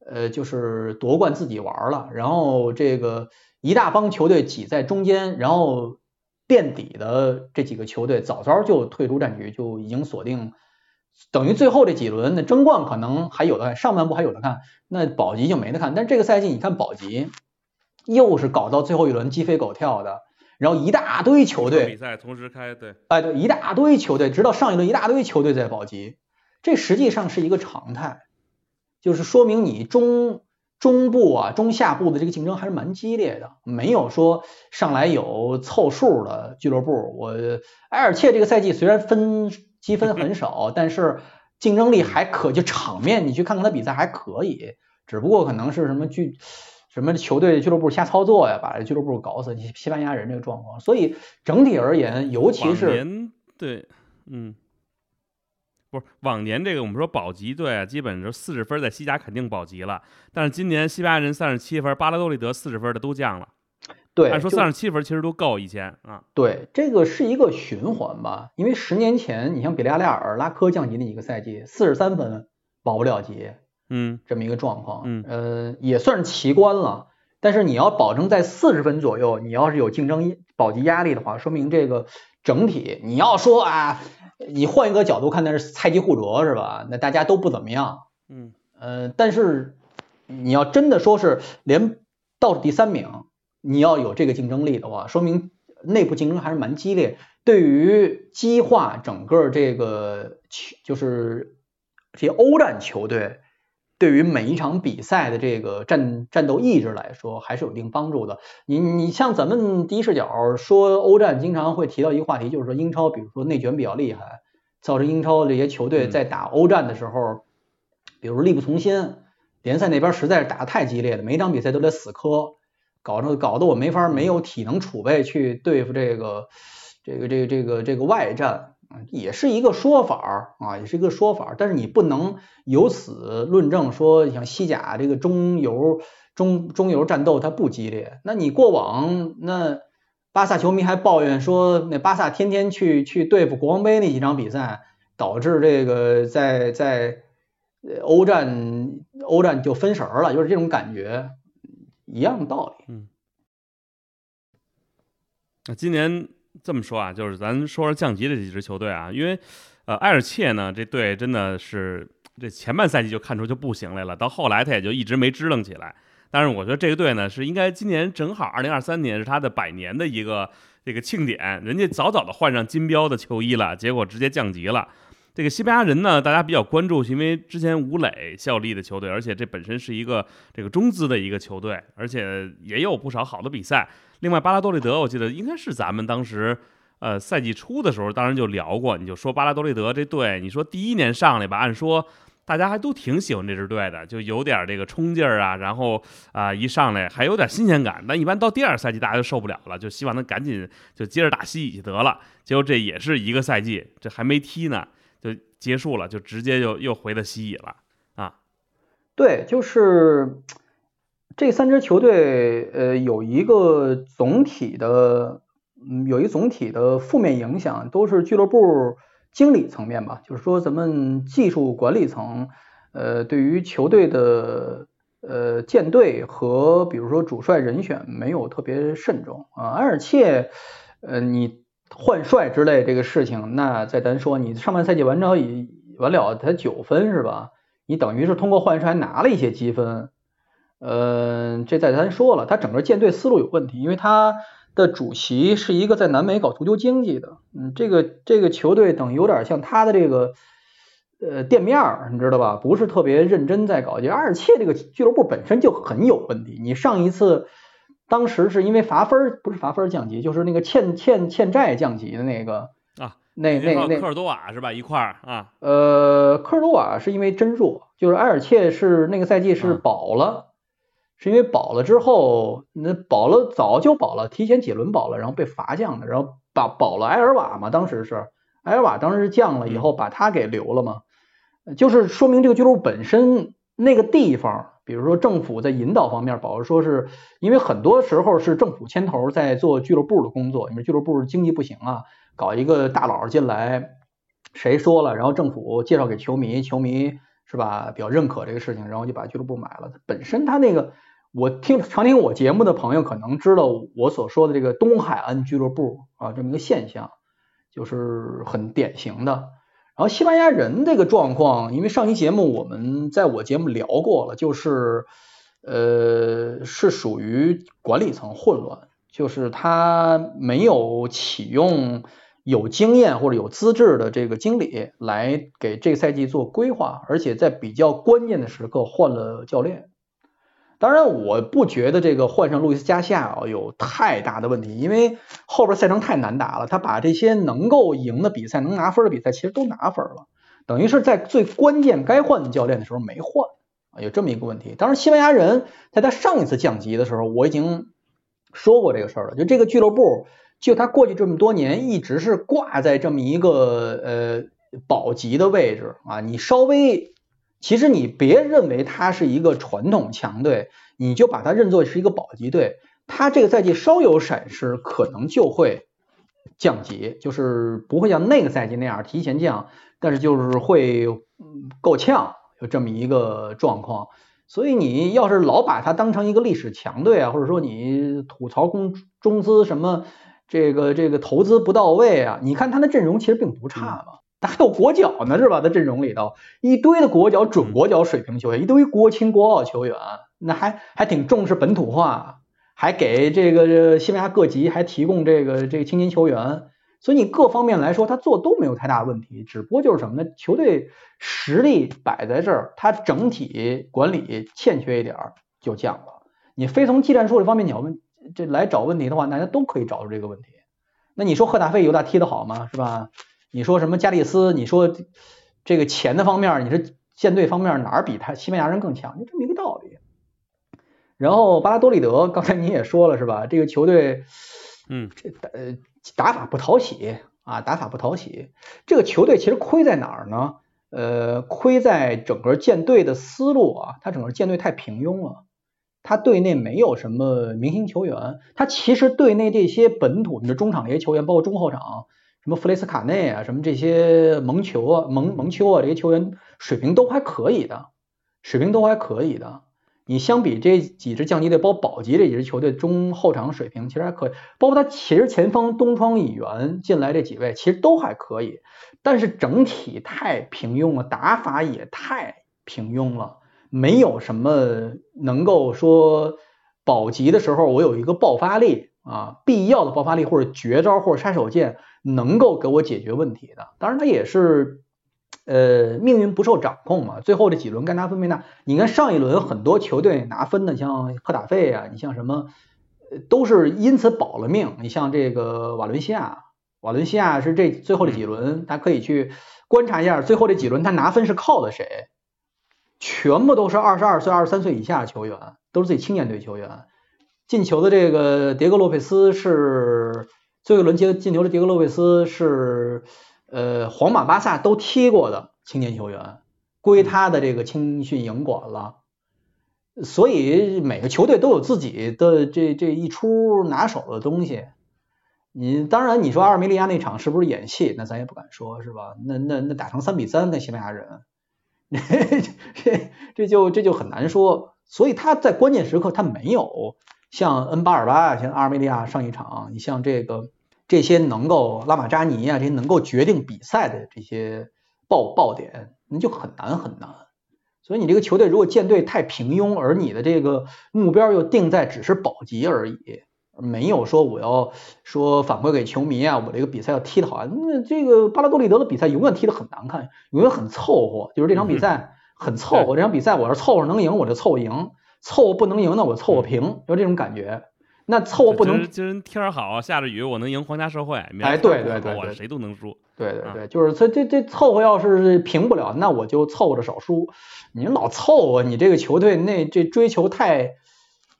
呃，就是夺冠自己玩了，然后这个一大帮球队挤在中间，然后垫底的这几个球队早早就退出战局，就已经锁定。等于最后这几轮那争冠可能还有的看，上半部还有的看，那保级就没得看。但这个赛季你看保级，又是搞到最后一轮鸡飞狗跳的，然后一大堆球队比赛同时开，对，哎对，一大堆球队，直到上一轮一大堆球队在保级，这实际上是一个常态，就是说明你中中部啊中下部的这个竞争还是蛮激烈的，没有说上来有凑数的俱乐部。我埃尔切这个赛季虽然分。积分很少，但是竞争力还可，就场面你去看看他比赛还可以，只不过可能是什么俱什么球队俱乐部瞎操作呀，把这俱乐部搞死。西班牙人这个状况，所以整体而言，尤其是对，嗯，不是往年这个我们说保级队啊，基本就四十分在西甲肯定保级了，但是今年西班牙人三十七分，巴拉多利德四十分的都降了。对，按说三十七分其实都够以前啊。对，这个是一个循环吧，因为十年前你像比利亚雷尔、拉科降级那一个赛季，四十三分保不了级，嗯，这么一个状况，嗯，呃，也算是奇观了。但是你要保证在四十分左右，你要是有竞争保级压力的话，说明这个整体你要说啊，你换一个角度看，那是菜鸡互啄是吧？那大家都不怎么样，嗯，呃，但是你要真的说是连倒数第三名。你要有这个竞争力的话，说明内部竞争还是蛮激烈。对于激化整个这个球，就是这些欧战球队，对于每一场比赛的这个战战斗意志来说，还是有一定帮助的。你你像咱们第一视角说欧战，经常会提到一个话题，就是说英超，比如说内卷比较厉害，造成英超这些球队在打欧战的时候，比如力不从心，联赛那边实在是打的太激烈了，每一场比赛都得死磕。搞得搞得我没法没有体能储备去对付这个这个这个这个这个外战，也是一个说法啊，也是一个说法。但是你不能由此论证说像西甲这个中游中中游战斗它不激烈。那你过往那巴萨球迷还抱怨说，那巴萨天天去去对付国王杯那几场比赛，导致这个在在欧战欧战就分神了，就是这种感觉。一样的道理。嗯，那今年这么说啊，就是咱说说降级的几支球队啊，因为呃，埃尔切呢这队真的是这前半赛季就看出就不行来了，到后来他也就一直没支棱起来。但是我觉得这个队呢是应该今年正好二零二三年是他的百年的一个这个庆典，人家早早的换上金标的球衣了，结果直接降级了。这个西班牙人呢，大家比较关注，是因为之前吴磊效力的球队，而且这本身是一个这个中资的一个球队，而且也有不少好的比赛。另外，巴拉多利德，我记得应该是咱们当时呃赛季初的时候，当然就聊过，你就说巴拉多利德这队，你说第一年上来吧，按说。大家还都挺喜欢这支队的，就有点这个冲劲儿啊，然后啊一上来还有点新鲜感。但一般到第二赛季大家就受不了了，就希望他赶紧就接着打西乙得了。结果这也是一个赛季，这还没踢呢就结束了，就直接就又回到西乙了啊。对，就是这三支球队，呃，有一个总体的，嗯，有一总体的负面影响，都是俱乐部。经理层面吧，就是说咱们技术管理层，呃，对于球队的呃建队和比如说主帅人选没有特别慎重啊。埃尔切，呃，你换帅之类这个事情，那再咱说，你上半赛季完成以完了才九分是吧？你等于是通过换帅拿了一些积分，呃，这再咱说了，他整个舰队思路有问题，因为他。的主席是一个在南美搞足球经济的，嗯，这个这个球队等于有点像他的这个呃店面儿，你知道吧？不是特别认真在搞。就阿尔切这个俱乐部本身就很有问题。你上一次当时是因为罚分，不是罚分降级，就是那个欠欠欠债降级的那个啊，那那那科尔多瓦是吧？一块儿啊？呃，科尔多瓦是因为真弱，就是埃尔切是那个赛季是保了。是因为保了之后，那保了早就保了，提前几轮保了，然后被罚降的，然后把保了埃尔瓦嘛，当时是埃尔瓦当时降了以后把他给留了嘛，就是说明这个俱乐部本身那个地方，比如说政府在引导方面，保说说是因为很多时候是政府牵头在做俱乐部的工作，因为俱乐部经济不行啊，搞一个大佬进来，谁说了，然后政府介绍给球迷，球迷是吧比较认可这个事情，然后就把俱乐部买了，本身他那个。我听常听我节目的朋友可能知道我所说的这个东海岸俱乐部啊这么一个现象，就是很典型的。然后西班牙人这个状况，因为上期节目我们在我节目聊过了，就是呃是属于管理层混乱，就是他没有启用有经验或者有资质的这个经理来给这个赛季做规划，而且在比较关键的时刻换了教练。当然，我不觉得这个换上路易斯加西亚啊有太大的问题，因为后边赛程太难打了。他把这些能够赢的比赛、能拿分的比赛，其实都拿分了，等于是在最关键该换教练的时候没换啊，有这么一个问题。当然，西班牙人在他上一次降级的时候，我已经说过这个事儿了，就这个俱乐部，就他过去这么多年一直是挂在这么一个呃保级的位置啊，你稍微。其实你别认为他是一个传统强队，你就把他认作是一个保级队。他这个赛季稍有闪失，可能就会降级，就是不会像那个赛季那样提前降，但是就是会够呛，有这么一个状况。所以你要是老把他当成一个历史强队啊，或者说你吐槽公中资什么这个这个投资不到位啊，你看他的阵容其实并不差嘛。那还有国脚呢，是吧？在阵容里头一堆的国脚，准国脚水平球员，一堆国青国奥球员，那还还挺重视本土化，还给这个西班牙各级还提供这个这个青年球员，所以你各方面来说，他做都没有太大问题，只不过就是什么呢？球队实力摆在这儿，他整体管理欠缺一点儿就降了。你非从技战术这方面你要问这来找问题的话，大家都可以找出这个问题。那你说赫达费犹大踢得好吗？是吧？你说什么加利斯？你说这个钱的方面，你说舰队方面哪儿比他西班牙人更强？就这么一个道理。然后巴拉多利德，刚才你也说了是吧？这个球队，嗯，这呃打法不讨喜啊，打法不讨喜。这个球队其实亏在哪儿呢？呃，亏在整个舰队的思路啊，他整个舰队太平庸了。他队内没有什么明星球员，他其实队内这些本土的中场这些球员，包括中后场。什么弗雷斯卡内啊，什么这些蒙球啊、蒙蒙丘啊，这些球员水平都还可以的，水平都还可以的。你相比这几支降级队，包括保级这几支球队中后场水平其实还可以，包括他其实前方东窗以元进来这几位其实都还可以，但是整体太平庸了，打法也太平庸了，没有什么能够说保级的时候我有一个爆发力啊，必要的爆发力或者绝招或者杀手锏能够给我解决问题的。当然，他也是呃命运不受掌控嘛，最后这几轮该拿分没拿。你看上一轮很多球队拿分的，像赫塔费啊，你像什么都是因此保了命。你像这个瓦伦西亚，瓦伦西亚是这最后这几轮，大家可以去观察一下，最后这几轮他拿分是靠的谁？全部都是二十二岁、二十三岁以下的球员，都是自己青年队球员。进球的这个迭戈洛佩斯是最后一轮接进球的迭戈洛佩斯是呃皇马、巴萨都踢过的青年球员，归他的这个青训营管了。所以每个球队都有自己的这这一出拿手的东西。你当然你说阿尔梅利亚那场是不是演戏？那咱也不敢说，是吧？那那那打成三比三，那西班牙人。这这就这就很难说，所以他在关键时刻他没有像恩巴尔巴像阿尔梅利亚上一场，你像这个这些能够拉马扎尼啊这些能够决定比赛的这些爆爆点，那就很难很难。所以你这个球队如果舰队太平庸，而你的这个目标又定在只是保级而已。没有说我要说反馈给球迷啊，我这个比赛要踢得好，那这个巴拉多利德的比赛永远踢得很难看，永远很凑合。就是这场比赛很凑合，这场比赛我要凑合能赢我就凑合赢，凑合不能赢那我凑合平，就这种感觉。那凑合不能今儿天儿好下着雨我能赢皇家社会，哎对对对，我谁都能输。对对对，就是这这这凑合要是平不了，那我就凑合着少输。你老凑合，你这个球队那这追求太。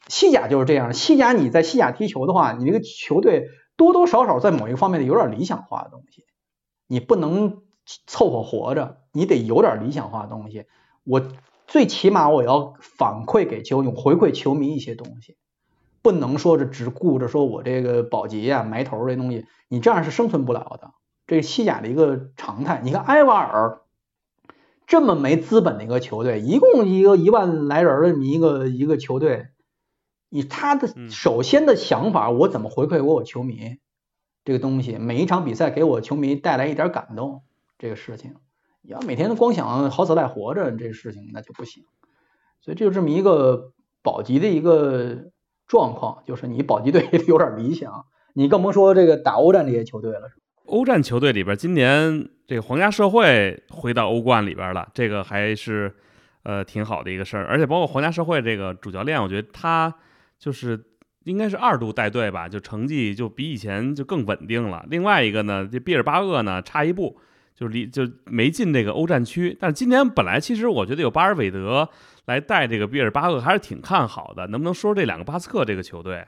西甲就是这样，西甲你在西甲踢球的话，你这个球队多多少少在某一个方面有点理想化的东西，你不能凑合活着，你得有点理想化的东西。我最起码我要反馈给球迷，回馈球迷一些东西，不能说是只顾着说我这个保级啊、埋头这东西，你这样是生存不了的。这是西甲的一个常态。你看埃瓦尔这么没资本的一个球队，一共一个一万来人的这么一个一个球队。以他的首先的想法，我怎么回馈给我球迷这个东西？每一场比赛给我球迷带来一点感动，这个事情，你要每天都光想好死赖活着，这事情那就不行。所以这就这么一个保级的一个状况，就是你保级队 有点理想，你更甭说这个打欧战这些球队了。欧战球队里边，今年这个皇家社会回到欧冠里边了，这个还是呃挺好的一个事儿。而且包括皇家社会这个主教练，我觉得他。就是应该是二度带队吧，就成绩就比以前就更稳定了。另外一个呢，这毕尔巴鄂呢差一步，就离就没进这个欧战区。但是今年本来其实我觉得有巴尔韦德来带这个毕尔巴鄂还是挺看好的。能不能说这两个巴斯克这个球队？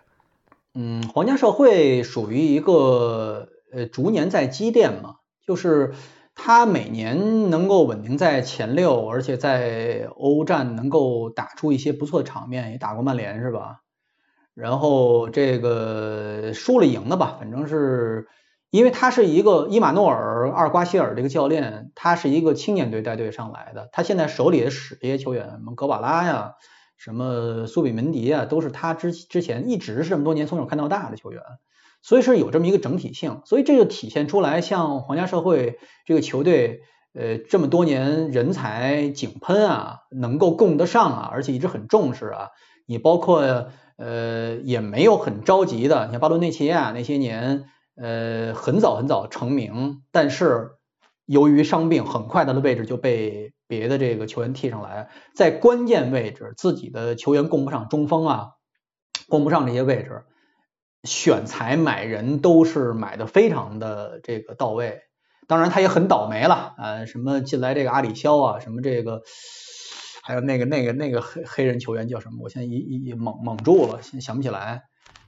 嗯，皇家社会属于一个呃逐年在积淀嘛，就是他每年能够稳定在前六，而且在欧战能够打出一些不错的场面，也打过曼联是吧？然后这个输了赢的吧，反正是因为他是一个伊马诺尔·阿尔瓜希尔这个教练，他是一个青年队带队上来的，他现在手里使这些球员，什么格瓦拉呀，什么苏比门迪啊，都是他之之前一直是这么多年从小看到大的球员，所以是有这么一个整体性，所以这就体现出来，像皇家社会这个球队，呃，这么多年人才井喷啊，能够供得上啊，而且一直很重视啊，你包括。呃，也没有很着急的，你像巴伦内奇亚那些年，呃，很早很早成名，但是由于伤病，很快他的位置就被别的这个球员替上来，在关键位置自己的球员供不上，中锋啊，供不上这些位置，选材买人都是买的非常的这个到位，当然他也很倒霉了，呃，什么进来这个阿里肖啊，什么这个。还有那个那个那个黑黑人球员叫什么？我现在一一蒙蒙住了，现在想不起来。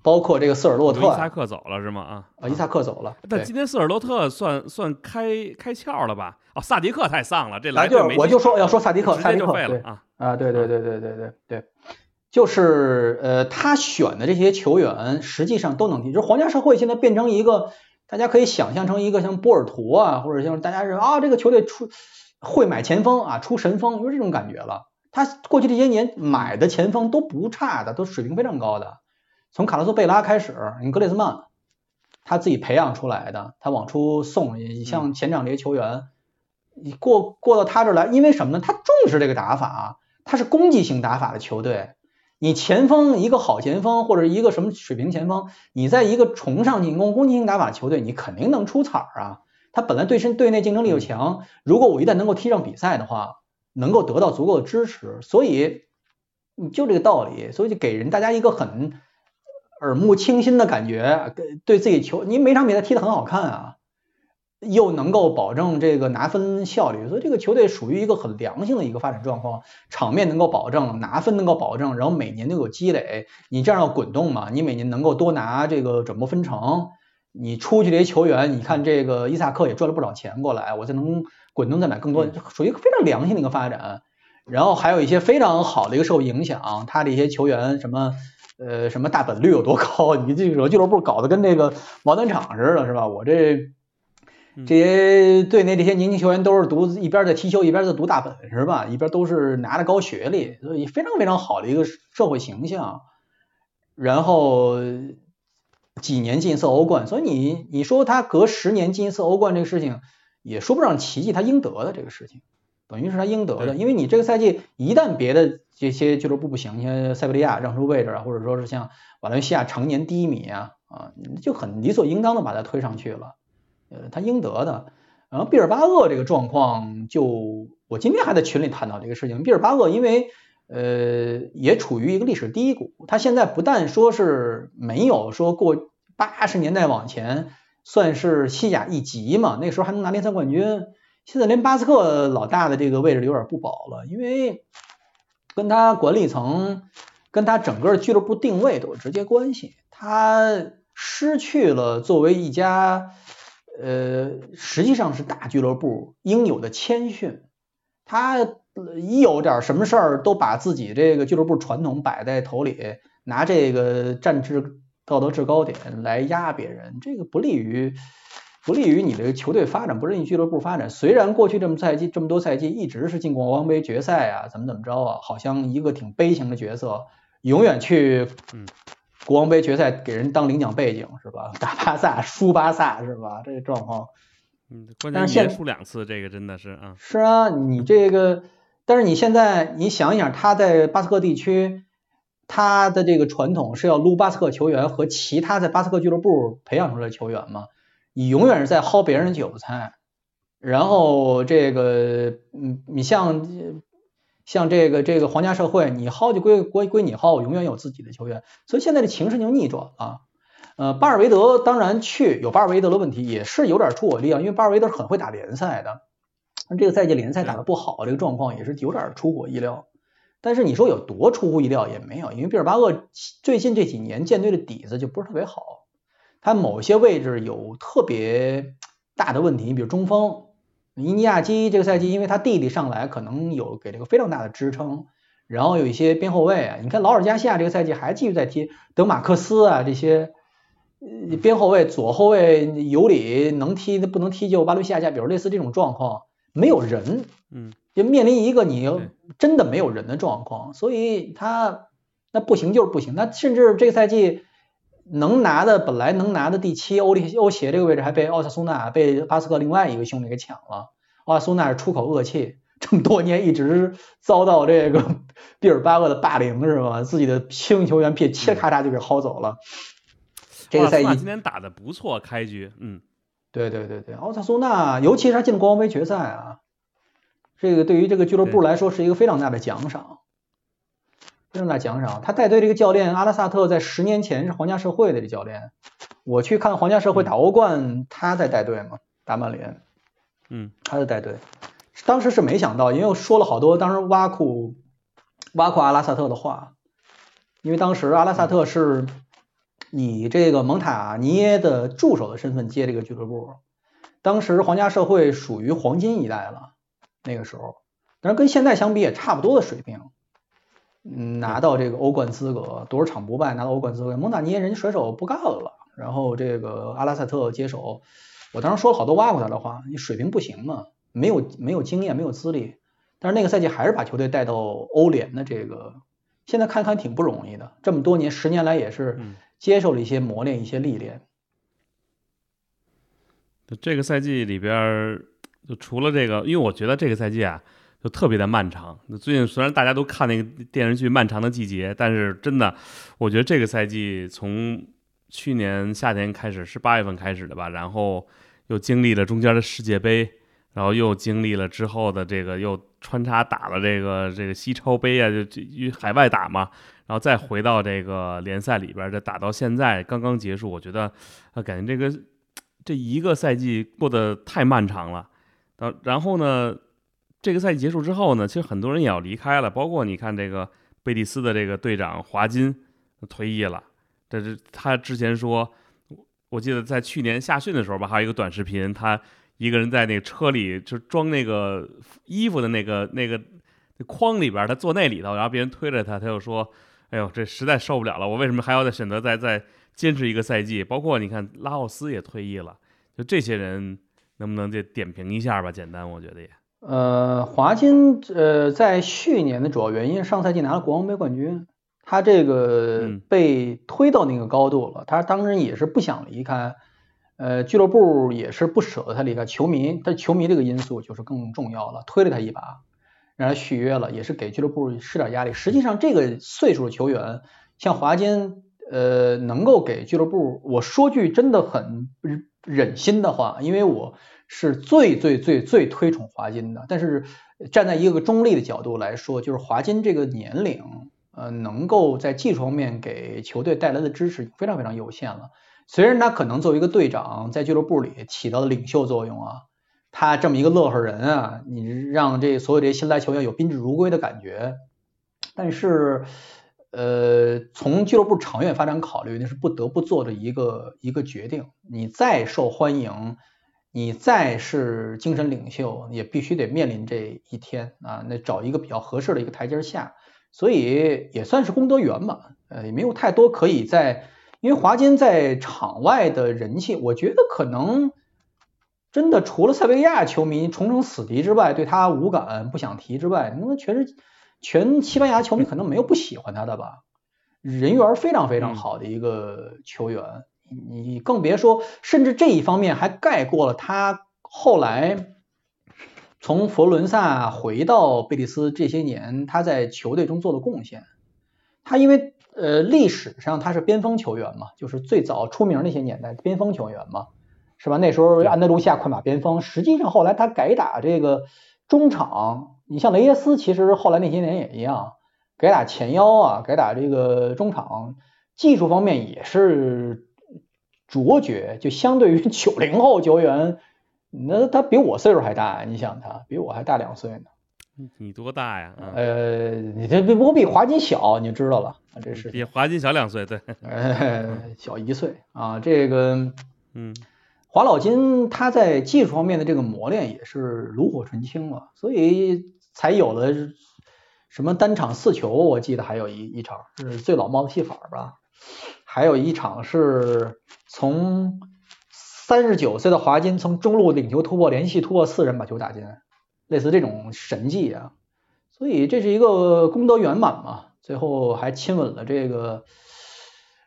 包括这个斯尔洛特，伊萨克走了是吗？啊啊，伊萨克走了。但今天斯尔洛特算算开开窍了吧？哦，萨迪克太丧了，这来就是我就说要说萨迪克，萨迪克废了啊啊！对对对对对对对，就是呃，他选的这些球员实际上都能踢。就是皇家社会现在变成一个，大家可以想象成一个像波尔图啊，或者像大家认为啊，这个球队出。会买前锋啊，出神锋，就是这种感觉了。他过去这些年买的前锋都不差的，都水平非常高的。从卡洛斯·贝拉开始，你格列兹曼他自己培养出来的，他往出送。你像前场这些球员，你过过到他这儿来，因为什么呢？他重视这个打法，他是攻击型打法的球队。你前锋一个好前锋或者一个什么水平前锋，你在一个崇尚进攻、攻击性打法球队，你肯定能出彩儿啊。他本来对身队内竞争力就强，如果我一旦能够踢上比赛的话，能够得到足够的支持，所以你就这个道理，所以就给人大家一个很耳目清新的感觉，对自己球，你每场比赛踢得很好看啊。又能够保证这个拿分效率，所以这个球队属于一个很良性的一个发展状况，场面能够保证，拿分能够保证，然后每年都有积累，你这样要滚动嘛，你每年能够多拿这个转播分成，你出去这些球员，你看这个伊萨克也赚了不少钱过来，我就能滚动再买更多，属于非常良性的一个发展。然后还有一些非常好的一个受影响，他的一些球员什么呃什么大本率有多高，你这个俱乐部搞得跟那个毛毯厂似的，是吧？我这。这些队内这些年轻球员都是读一边在踢球一边在读大本是吧？一边都是拿着高学历，所以非常非常好的一个社会形象。然后几年进一次欧冠，所以你你说他隔十年进一次欧冠这个事情也说不上奇迹，他应得的这个事情，等于是他应得的。因为你这个赛季一旦别的这些俱乐部不行，像塞维利亚让出位置啊，或者说是像瓦伦西亚常年低迷啊啊，就很理所应当的把他推上去了。呃，他应得的。然后毕尔巴鄂这个状况，就我今天还在群里谈到这个事情。毕尔巴鄂因为呃也处于一个历史低谷，他现在不但说是没有说过八十年代往前算是西甲一级嘛，那时候还能拿联赛冠军，现在连巴斯克老大的这个位置有点不保了，因为跟他管理层、跟他整个俱乐部定位都有直接关系，他失去了作为一家。呃，实际上是大俱乐部应有的谦逊，他一有点什么事儿，都把自己这个俱乐部传统摆在头里，拿这个战制道德制高点来压别人，这个不利于不利于你的球队发展，不利于俱乐部发展。虽然过去这么赛季这么多赛季一直是进国王杯决赛啊，怎么怎么着啊，好像一个挺悲情的角色，永远去嗯。国王杯决赛给人当领奖背景是吧？打巴萨输巴萨是吧？这个状况，嗯，关键输两次，这个真的是啊。是啊，你这个，但是你现在你想一想，他在巴斯克地区，他的这个传统是要撸巴斯克球员和其他在巴斯克俱乐部培养出来的球员吗？你永远是在薅别人的韭菜，然后这个，嗯，你像。像这个这个皇家社会，你薅就归归归你薅，永远有自己的球员。所以现在的情势就逆转了。呃，巴尔韦德当然去有巴尔韦德的问题，也是有点出我意料，因为巴尔韦德很会打联赛的。这个赛季联赛打得不好，这个状况也是有点出乎意料。但是你说有多出乎意料也没有，因为毕尔巴鄂最近这几年建队的底子就不是特别好，他某些位置有特别大的问题，你比如中锋。伊尼亚基这个赛季，因为他弟弟上来，可能有给这个非常大的支撑。然后有一些边后卫啊，你看劳尔加西亚这个赛季还继续在踢德马克斯啊这些边后卫，左后卫尤里能踢不能踢就巴伦西亚加，比如类似这种状况，没有人，嗯，就面临一个你真的没有人的状况，所以他那不行就是不行，那甚至这个赛季。能拿的本来能拿的第七欧欧协这个位置还被奥萨苏纳被巴斯克另外一个兄弟给抢了。奥萨苏纳是出口恶气，这么多年一直遭到这个 毕尔巴鄂的霸凌是吧？自己的青训球员被切咔嚓就给薅走了。这个赛季今天打的不错，开局，嗯，对对对对，奥萨苏纳尤其是他进国王杯决赛啊，这个对于这个俱乐部来说是一个非常大的奖赏。非常大奖赏，他带队这个教练阿拉萨特在十年前是皇家社会的这教练，我去看皇家社会打欧冠，他在带队嘛，打曼联，嗯，他在带队，当时是没想到，因为我说了好多当时挖苦挖苦阿拉萨特的话，因为当时阿拉萨特是以这个蒙塔尼耶的助手的身份接这个俱乐部，当时皇家社会属于黄金一代了，那个时候，但是跟现在相比也差不多的水平。嗯，拿到这个欧冠资格，多少场不败，拿到欧冠资格。蒙塔尼耶人家甩手不干了，然后这个阿拉塞特接手。我当时说了好多挖过他的话，你水平不行嘛，没有没有经验，没有资历。但是那个赛季还是把球队带到欧联的这个，现在看看挺不容易的。这么多年，十年来也是接受了一些磨练，一些历练。这个赛季里边，就除了这个，因为我觉得这个赛季啊。就特别的漫长。最近虽然大家都看那个电视剧《漫长的季节》，但是真的，我觉得这个赛季从去年夏天开始是八月份开始的吧，然后又经历了中间的世界杯，然后又经历了之后的这个又穿插打了这个这个西超杯啊，就与海外打嘛。然后再回到这个联赛里边，这打到现在刚刚结束，我觉得，啊，感觉这个这一个赛季过得太漫长了。呃，然后呢，这个赛季结束之后呢，其实很多人也要离开了，包括你看这个贝蒂斯的这个队长华金退役了。这是他之前说，我记得在去年夏训的时候吧，还有一个短视频，他一个人在那车里就装那个衣服的那个那个筐里边，他坐那里头，然后别人推着他，他又说。哎呦，这实在受不了了！我为什么还要再选择再再坚持一个赛季？包括你看，拉奥斯也退役了，就这些人能不能就点评一下吧？简单，我觉得也。呃，华金呃，在去年的主要原因，上赛季拿了国王杯冠军，他这个被推到那个高度了，他当然也是不想离开，呃，俱乐部也是不舍得他离开，球迷，但球迷这个因素就是更重要了，推了他一把。让他续约了，也是给俱乐部施点压力。实际上，这个岁数的球员，像华金，呃，能够给俱乐部，我说句真的很忍心的话，因为我是最最最最推崇华金的。但是站在一个中立的角度来说，就是华金这个年龄，呃，能够在技术方面给球队带来的支持非常非常有限了。虽然他可能作为一个队长，在俱乐部里起到的领袖作用啊。他这么一个乐呵人啊，你让这所有这些新来球员有宾至如归的感觉，但是，呃，从俱乐部长远发展考虑，那是不得不做的一个一个决定。你再受欢迎，你再是精神领袖，也必须得面临这一天啊。那找一个比较合适的一个台阶下，所以也算是功德圆满。呃，也没有太多可以在，因为华金在场外的人气，我觉得可能。真的，除了塞维利亚球迷重整死敌之外，对他无感不想提之外，那全是全西班牙球迷可能没有不喜欢他的吧？人缘非常非常好的一个球员，你更别说，甚至这一方面还盖过了他后来从佛罗伦萨回到贝蒂斯这些年他在球队中做的贡献。他因为呃历史上他是边锋球员嘛，就是最早出名那些年代边锋球员嘛。是吧？那时候安德鲁西亚快马边锋，实际上后来他改打这个中场，你像雷耶斯，其实后来那些年也一样，改打前腰啊，改打这个中场，技术方面也是卓绝。就相对于九零后球员，那他比我岁数还大，你想他比我还大两岁呢。你多大呀？呃，你这我比华金小，你知道了，这是比华金小两岁，对，小一岁啊，这个，嗯。华老金他在技术方面的这个磨练也是炉火纯青了，所以才有了什么单场四球，我记得还有一一场是最老帽子戏法吧，还有一场是从三十九岁的华金从中路领球突破，连续突破四人把球打进，类似这种神迹啊，所以这是一个功德圆满嘛，最后还亲吻了这个。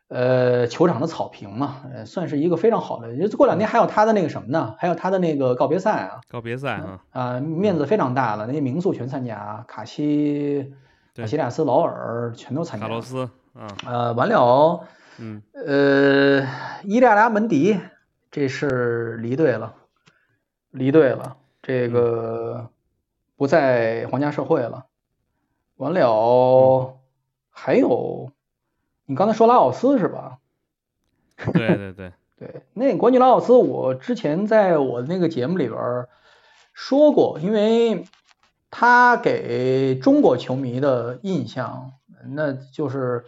呃，球场的草坪嘛，呃，算是一个非常好的。过两天还有他的那个什么呢？还有他的那个告别赛啊。告别赛啊。啊，面子非常大了，那些名宿全参加，卡西、卡西利亚斯、劳尔全都参加。卡洛斯。嗯。呃，完了。嗯。呃，伊利亚门迪，这是离队了，离队了，这个不在皇家社会了。完了，还有。你刚才说拉奥斯是吧？对对对对，那国际拉奥斯，我之前在我的那个节目里边说过，因为他给中国球迷的印象，那就是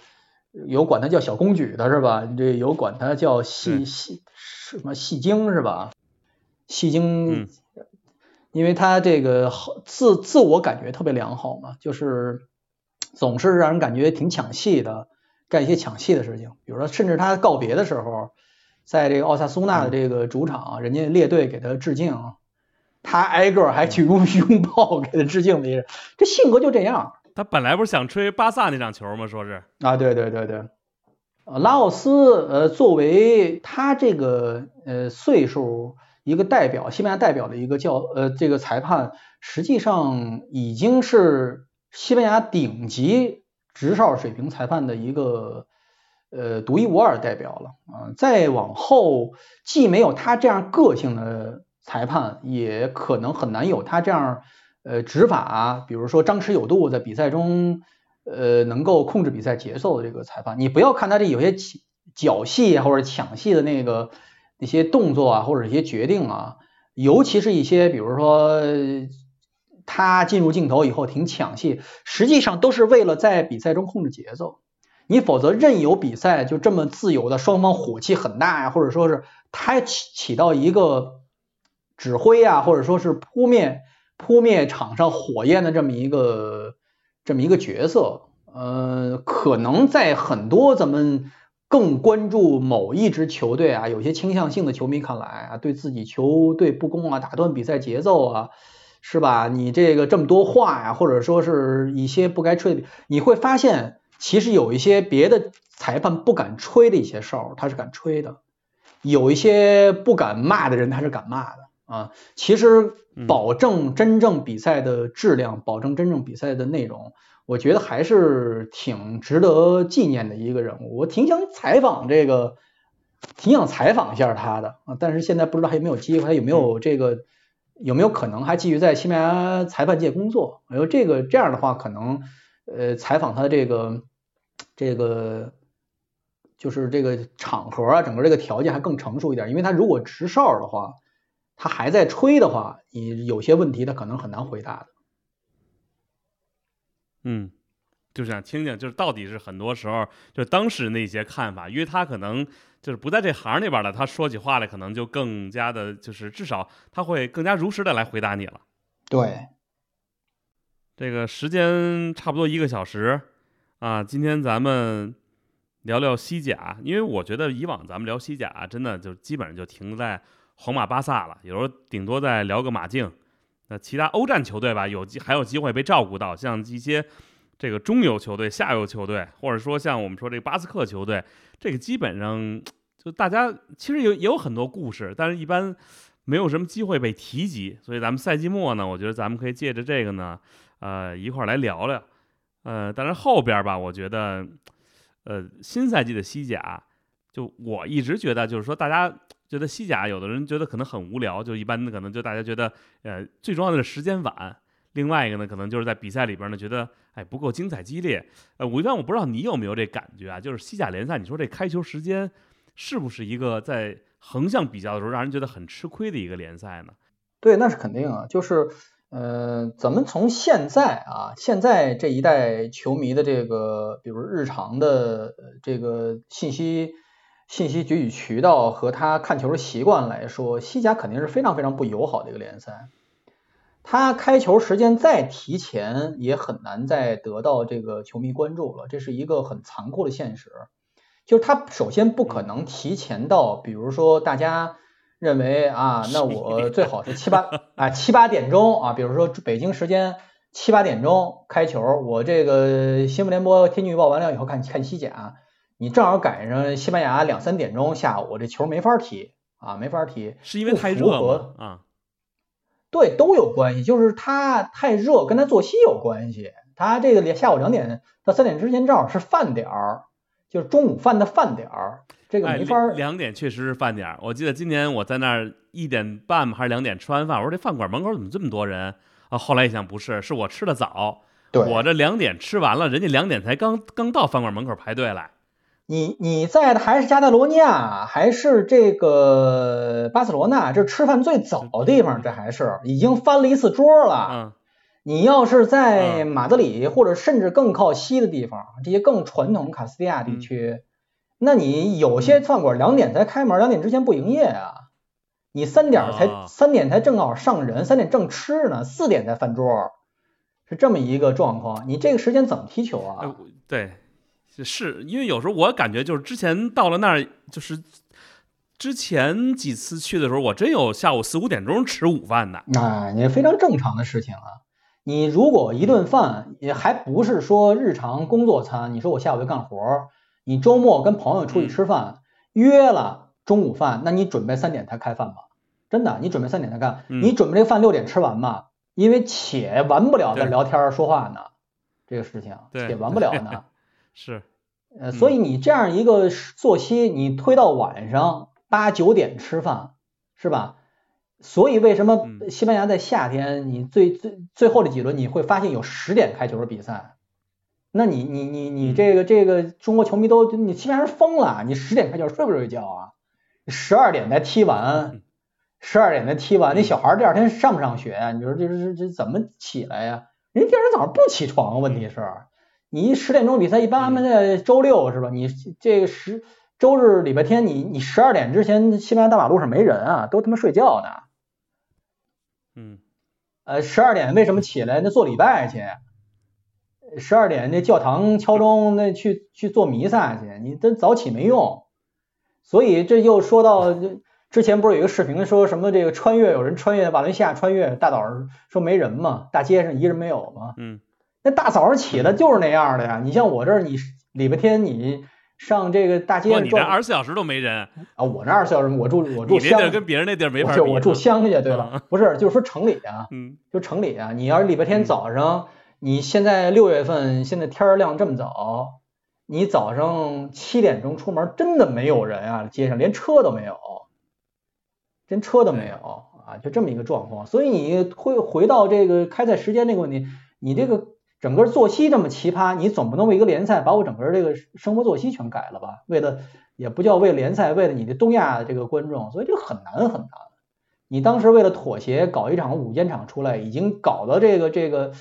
有管他叫小公举的是吧？这有管他叫戏戏什么戏精是吧？戏精，因为他这个自自我感觉特别良好嘛，就是总是让人感觉挺抢戏的。干一些抢戏的事情，比如说，甚至他告别的时候，在这个奥萨苏纳的这个主场，人家列队给他致敬，他挨个还去拥拥抱给他致敬的人，这性格就这样。他本来不是想吹巴萨那场球吗？说是啊，对对对对，拉奥斯呃，作为他这个呃岁数，一个代表，西班牙代表的一个叫呃这个裁判，实际上已经是西班牙顶级执哨水平裁判的一个呃独一无二代表了啊。再往后，既没有他这样个性的裁判，也可能很难有他这样呃执法，比如说张弛有度，在比赛中呃能够控制比赛节奏的这个裁判。你不要看他这有些脚戏啊或者抢戏的那个。一些动作啊，或者一些决定啊，尤其是一些，比如说他进入镜头以后挺抢戏，实际上都是为了在比赛中控制节奏。你否则任由比赛就这么自由的，双方火气很大呀，或者说是他起起到一个指挥啊，或者说是扑灭扑灭场上火焰的这么一个这么一个角色，呃，可能在很多咱们。更关注某一支球队啊，有些倾向性的球迷看来啊，对自己球队不公啊，打断比赛节奏啊，是吧？你这个这么多话呀，或者说是一些不该吹的，你会发现，其实有一些别的裁判不敢吹的一些哨，他是敢吹的；有一些不敢骂的人，他是敢骂的啊。其实保证真正比赛的质量，保证真正比赛的内容。我觉得还是挺值得纪念的一个人物，我挺想采访这个，挺想采访一下他的啊，但是现在不知道还有没有机会，还有没有这个有没有可能还继续在西班牙裁判界工作？哎呦，这个这样的话，可能呃采访他的这个这个就是这个场合啊，整个这个条件还更成熟一点，因为他如果执哨的话，他还在吹的话，你有些问题他可能很难回答的。嗯，就想听听，就是到底是很多时候就当时那些看法，因为他可能就是不在这行里边的，他说起话来可能就更加的，就是至少他会更加如实的来回答你了。对，这个时间差不多一个小时啊，今天咱们聊聊西甲，因为我觉得以往咱们聊西甲真的就基本上就停在皇马、巴萨了，有时候顶多再聊个马竞。那其他欧战球队吧，有机还有机会被照顾到，像一些这个中游球队、下游球队，或者说像我们说这个巴斯克球队，这个基本上就大家其实有也有很多故事，但是一般没有什么机会被提及。所以咱们赛季末呢，我觉得咱们可以借着这个呢，呃，一块儿来聊聊。呃，但是后边吧，我觉得，呃，新赛季的西甲，就我一直觉得就是说大家。觉得西甲有的人觉得可能很无聊，就一般的可能就大家觉得，呃，最重要的是时间晚。另外一个呢，可能就是在比赛里边呢，觉得哎不够精彩激烈。呃，我一般我不知道你有没有这感觉啊，就是西甲联赛，你说这开球时间是不是一个在横向比较的时候让人觉得很吃亏的一个联赛呢？对，那是肯定啊，就是呃，咱们从现在啊，现在这一代球迷的这个，比如日常的这个信息。信息汲取渠道和他看球的习惯来说，西甲肯定是非常非常不友好的一个联赛。他开球时间再提前，也很难再得到这个球迷关注了，这是一个很残酷的现实。就是他首先不可能提前到，比如说大家认为啊，那我最好是七八啊七八点钟啊，比如说北京时间七八点钟开球，我这个新闻联播天气预报完了以后看看西甲。你正好赶上西班牙两三点钟下午，这球没法踢啊，没法踢，是因为太热啊？对，都有关系，就是他太热，跟他作息有关系。他这个下午两点到三点之间正好是饭点儿，就是中午饭的饭点儿，这个没法。两点确实是饭点儿，我记得今年我在那儿一点半还是两点吃完饭，我说这饭馆门口怎么这么多人啊？后来一想不是，是我吃的早，我这两点吃完了，人家两点才刚刚到饭馆门口排队来。你你在的还是加泰罗尼亚，还是这个巴塞罗那？这吃饭最早的地方，这还是已经翻了一次桌了。嗯，你要是在马德里或者甚至更靠西的地方，这些更传统卡斯蒂亚地区，那你有些饭馆两点才开门，两点之前不营业啊。你三点才三点才正好上人，三点正吃呢，四点才翻桌，是这么一个状况。你这个时间怎么踢球啊？对。是因为有时候我感觉就是之前到了那儿，就是之前几次去的时候，我真有下午四五点钟吃午饭的。那也非常正常的事情啊。你如果一顿饭也还不是说日常工作餐，你说我下午就干活，你周末跟朋友出去吃饭约了中午饭，那你准备三点才开饭吧？真的，你准备三点才干，你准备这个饭六点吃完吗？因为且完不了在聊天说话呢，这个事情且完不了呢。是，呃，所以你这样一个作息，你推到晚上八九点吃饭，是吧？所以为什么西班牙在夏天，你最最最后的几轮你会发现有十点开球的比赛？那你你你你这个这个中国球迷都你西班牙人疯了，你十点开球睡不睡觉啊？十二点才踢完，十二点才踢完，那小孩第二天上不上学呀？你说这这这怎么起来呀？人第二天早上不起床，问题是，你十点钟比赛一般安排在周六是吧？你这个十周日礼拜天你你十二点之前西班牙大马路上没人啊，都他妈睡觉呢。嗯，呃，十二点为什么起来？那做礼拜去。十二点那教堂敲钟，那去去做弥撒去。你这早起没用。所以这又说到，之前不是有一个视频说什么这个穿越有人穿越瓦伦西亚穿越，大早上说没人嘛，大街上一人没有嘛。嗯。那大早上起来就是那样的呀。你像我这儿，你礼拜天你上这个大街上，你这二十四小时都没人啊？我那二十四小时，我住我住乡，跟别人那地儿没法比。我住乡下，对吧？不是，就是说城里啊，就城里啊。你要是礼拜天早上，你现在六月份，现在天亮这么早。你早上七点钟出门，真的没有人啊，街上连车都没有，连车都没有啊，就这么一个状况。所以你会回到这个开赛时间那个问题，你这个整个作息这么奇葩，你总不能为一个联赛把我整个这个生活作息全改了吧？为了也不叫为联赛，为了你的东亚这个观众，所以这个很难很难。你当时为了妥协搞一场午间场出来，已经搞得这个这个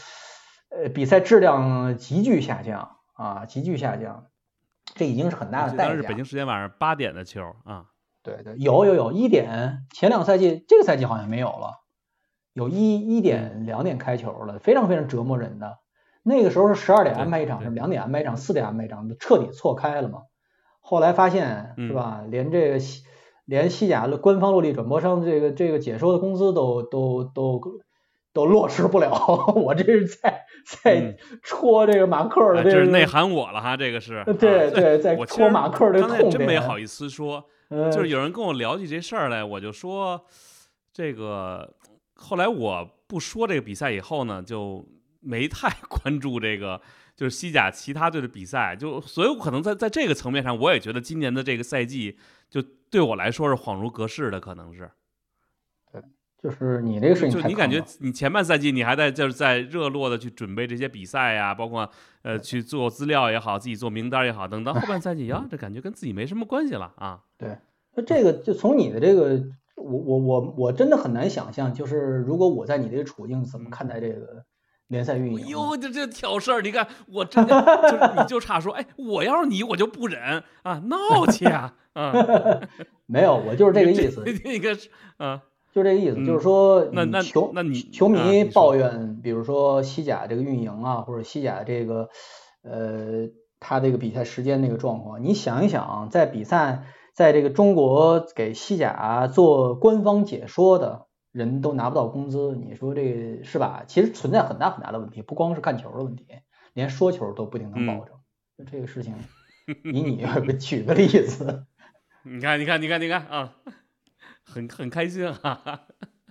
呃比赛质量急剧下降。啊，急剧下降，这已经是很大的代价。当时北京时间晚上八点的球啊，对对，有有有一点，前两赛季这个赛季好像没有了，有一一点两点开球了，非常非常折磨人的。那个时候是十二点安排一场，是两点安排一场，四点安排一场，彻底错开了嘛。后来发现是吧，连这个西连西甲的官方落地转播商这个这个解说的工资都都都都落实不了，我这是在。在戳这个马克的，这是内涵我了哈，这个是。对对，在 戳马克的痛点。刚才真没好意思说，就是有人跟我聊起这事儿来，我就说这个。后来我不说这个比赛以后呢，就没太 关注这个，就是西甲其他队的比赛。就所以，可能在在这个层面上，我也觉得今年的这个赛季，就对我来说是恍如隔世的，可能是。对就是你这个事情，就你感觉你前半赛季你还在就是在热络的去准备这些比赛呀，包括呃去做资料也好，自己做名单也好，等 到后半赛季呀，这感觉跟自己没什么关系了啊。对，那这个就从你的这个，我我我我真的很难想象，就是如果我在你这个处境，怎么看待这个联赛运营？哟，这这挑事儿，你看我真的就你就差说，哎，我要是你，我就不忍啊，闹去啊啊！没有，我就是这个意思。那个啊。就这个意思，就是说，那那球那你球迷抱怨，比如说西甲这个运营啊，或者西甲这个呃，他这个比赛时间那个状况，你想一想，在比赛在这个中国给西甲做官方解说的人都拿不到工资，你说这是吧？其实存在很大很大的问题，不光是看球的问题，连说球都不一定能保证。这个事情，以你 举个例子，你看，你看，你看，你看啊。很很开心啊！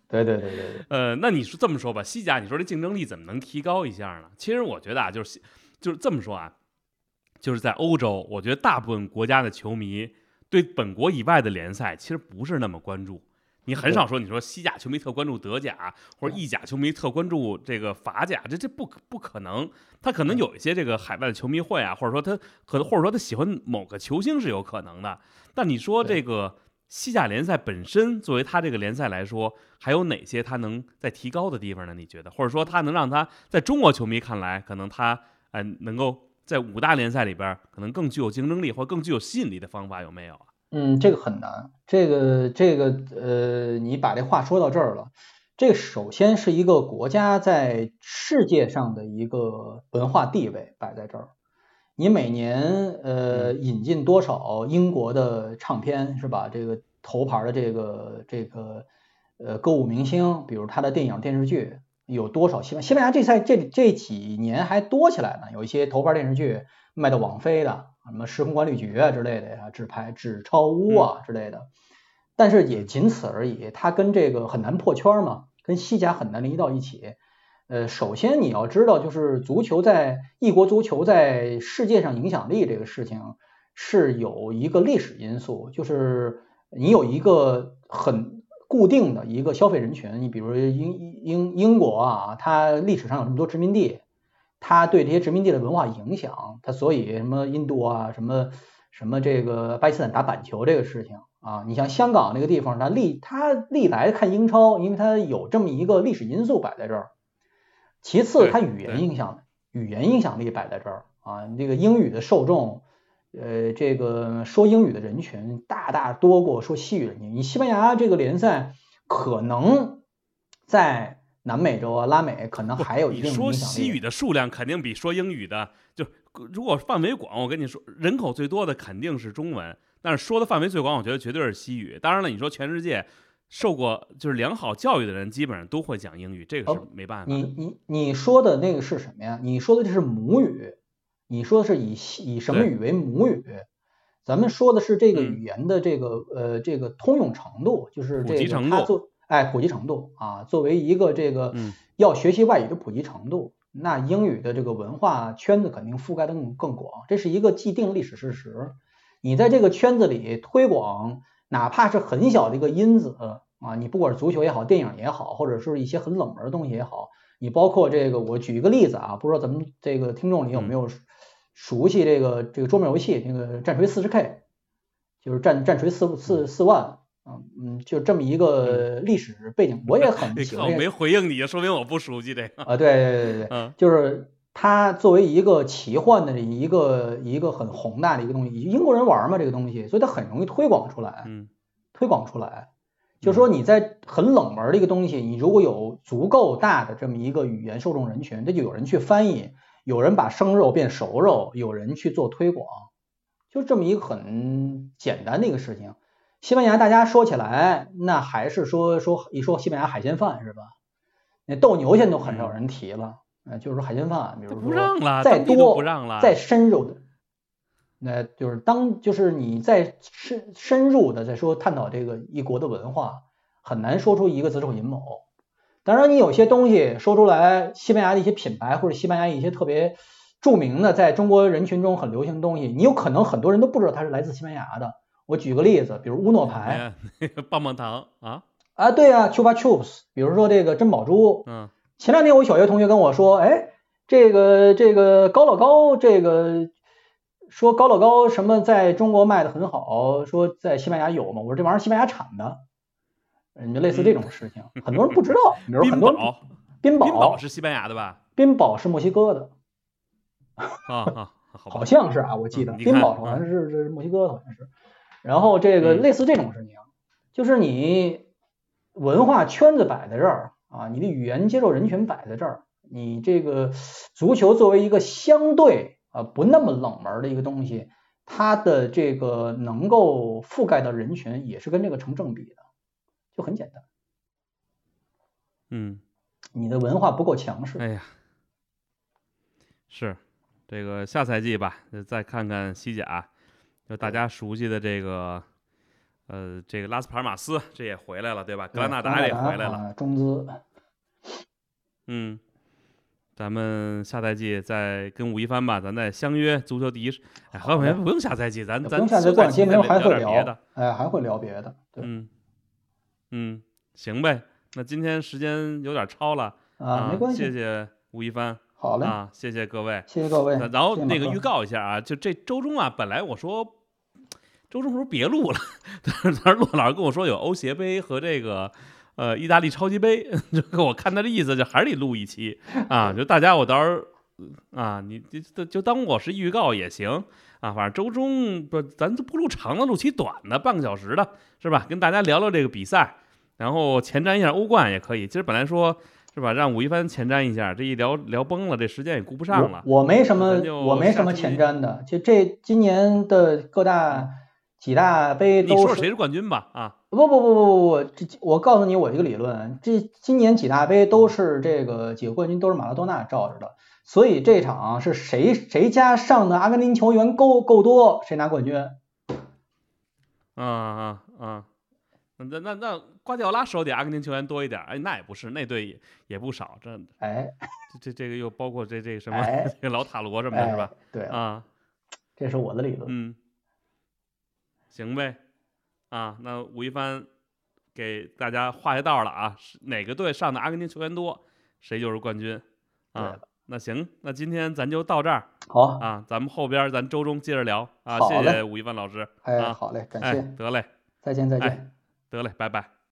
对对对对对。呃，那你说这么说吧，西甲，你说这竞争力怎么能提高一下呢？其实我觉得啊，就是就是这么说啊，就是在欧洲，我觉得大部分国家的球迷对本国以外的联赛其实不是那么关注。你很少说，你说西甲球迷特关注德甲，或者意甲球迷特关注这个法甲，这这不可不可能。他可能有一些这个海外的球迷会啊，或者说他可能或者说他喜欢某个球星是有可能的。但你说这个。西甲联赛本身作为他这个联赛来说，还有哪些他能在提高的地方呢？你觉得，或者说他能让他在中国球迷看来，可能他呃能够在五大联赛里边可能更具有竞争力或更具有吸引力的方法有没有啊？嗯，这个很难。这个这个呃，你把这话说到这儿了。这首先是一个国家在世界上的一个文化地位摆在这儿。你每年呃引进多少英国的唱片是吧？这个头牌的这个这个呃歌舞明星，比如他的电影电视剧有多少？西班西班牙这赛这这几年还多起来呢，有一些头牌电视剧卖到网飞的，什么时空管理局啊之类的呀，纸牌纸钞屋啊之类的，但是也仅此而已。它跟这个很难破圈嘛，跟西甲很难联系到一起。呃，首先你要知道，就是足球在异国足球在世界上影响力这个事情是有一个历史因素，就是你有一个很固定的一个消费人群。你比如英英英国啊，它历史上有这么多殖民地。他对这些殖民地的文化影响，他所以什么印度啊，什么什么这个巴基斯坦打板球这个事情啊，你像香港那个地方，它历它历来看英超，因为它有这么一个历史因素摆在这儿。其次，它语言影响语言影响力摆在这儿啊，这个英语的受众，呃，这个说英语的人群大大多过说西语人群。你西班牙这个联赛可能在。南美洲啊，拉美可能还有一定影响力。说西语的数量肯定比说英语的，就如果范围广，我跟你说，人口最多的肯定是中文，但是说的范围最广，我觉得绝对是西语。当然了，你说全世界受过就是良好教育的人，基本上都会讲英语，这个是没办法。你你你说的那个是什么呀？你说的这是母语，你说的是以以什么语为母语？咱们说的是这个语言的这个呃这个通用程度，就是这个它做。哎，普及程度啊，作为一个这个要学习外语的普及程度，那英语的这个文化圈子肯定覆盖的更更广，这是一个既定历史事实。你在这个圈子里推广，哪怕是很小的一个因子啊，你不管是足球也好，电影也好，或者是一些很冷门的东西也好，你包括这个，我举一个例子啊，不知道咱们这个听众里有没有熟悉这个这个桌面游戏，那个战锤四十 K，就是战战锤四四四万。嗯就这么一个历史背景，我也很喜欢。没回应你，说明我不熟悉这个。啊，对对对对对，就是它作为一个奇幻的一个一个很宏大的一个东西，英国人玩嘛这个东西，所以它很容易推广出来。嗯，推广出来，就说你在很冷门的一个东西，你如果有足够大的这么一个语言受众人群，那就有人去翻译，有人把生肉变熟肉，有人去做推广，就这么一个很简单的一个事情。西班牙，大家说起来，那还是说说一说西班牙海鲜饭是吧？那斗牛现在都很少人提了，呃，就是说海鲜饭，比如说再多再深入的，那就是当就是你再深深入的再说探讨这个一国的文化，很难说出一个子丑寅卯。当然，你有些东西说出来，西班牙的一些品牌或者西班牙一些特别著名的，在中国人群中很流行的东西，你有可能很多人都不知道它是来自西班牙的。我举个例子，比如乌诺牌，棒棒糖啊啊，对啊，Chupa Chups，比如说这个珍宝珠，嗯，前两天我小学同学跟我说，哎，这个这个高乐高，这个说高乐高什么在中国卖的很好，说在西班牙有吗？我说这玩意儿西班牙产的，嗯，就类似这种事情，很多人不知道，比如很多冰宝，冰宝是西班牙的吧？冰宝是墨西哥的，啊啊，好像是啊，我记得冰宝好像是是墨西哥的，好像是。然后这个类似这种事情，就是你文化圈子摆在这儿啊，你的语言接受人群摆在这儿，你这个足球作为一个相对啊不那么冷门的一个东西，它的这个能够覆盖的人群也是跟这个成正比的，就很简单。嗯，你的文化不够强势。哎呀，是这个下赛季吧，再看看西甲。就大家熟悉的这个，呃，这个拉斯帕尔马斯这也回来了，对吧？格拉纳达也回来了，中资。嗯，咱们下赛季再跟吴一帆吧，咱再相约足球第一。哎，何伟不用下赛季，咱咱下赛季没有还会聊别的。哎，还会聊别的。嗯嗯，行呗。那今天时间有点超了啊，没关系。谢谢吴一帆。好嘞啊，谢谢各位，谢谢各位。然后那个预告一下啊，就这周中啊，本来我说。周中时候别录了，但是骆老师跟我说有欧协杯和这个呃意大利超级杯，就我看他的意思就还是得录一期 啊，就大家我到时候啊，你就就当我是预告也行啊，反正周中不咱就不录长的，录期短的，半个小时的，是吧？跟大家聊聊这个比赛，然后前瞻一下欧冠也可以。其实本来说是吧，让武一帆前瞻一下，这一聊聊崩了，这时间也顾不上了。我没什么，我没什么前瞻的，就这今年的各大。几大杯都，你说谁是冠军吧？啊，不不不不不不，这我告诉你我这个理论，这今年几大杯都是这个几个冠军都是马拉多纳罩着的，所以这场是谁谁家上的阿根廷球员够够多，谁拿冠军。嗯嗯嗯！那那那瓜迪奥拉手底阿根廷球员多一点，哎，那也不是，那队也也不少，这哎，这这这个又包括这这什么哎这个 老塔罗什么的，是吧？对了，啊，这是我的理论。嗯，行呗，啊，那吴一凡给大家画下道了啊，是哪个队上的阿根廷球员多，谁就是冠军啊。那行，那今天咱就到这儿好，啊，咱们后边咱周中接着聊啊，谢谢吴一凡老师哎，啊，好嘞，感哎，谢，得嘞，再见，再哎见。得嘞，拜拜。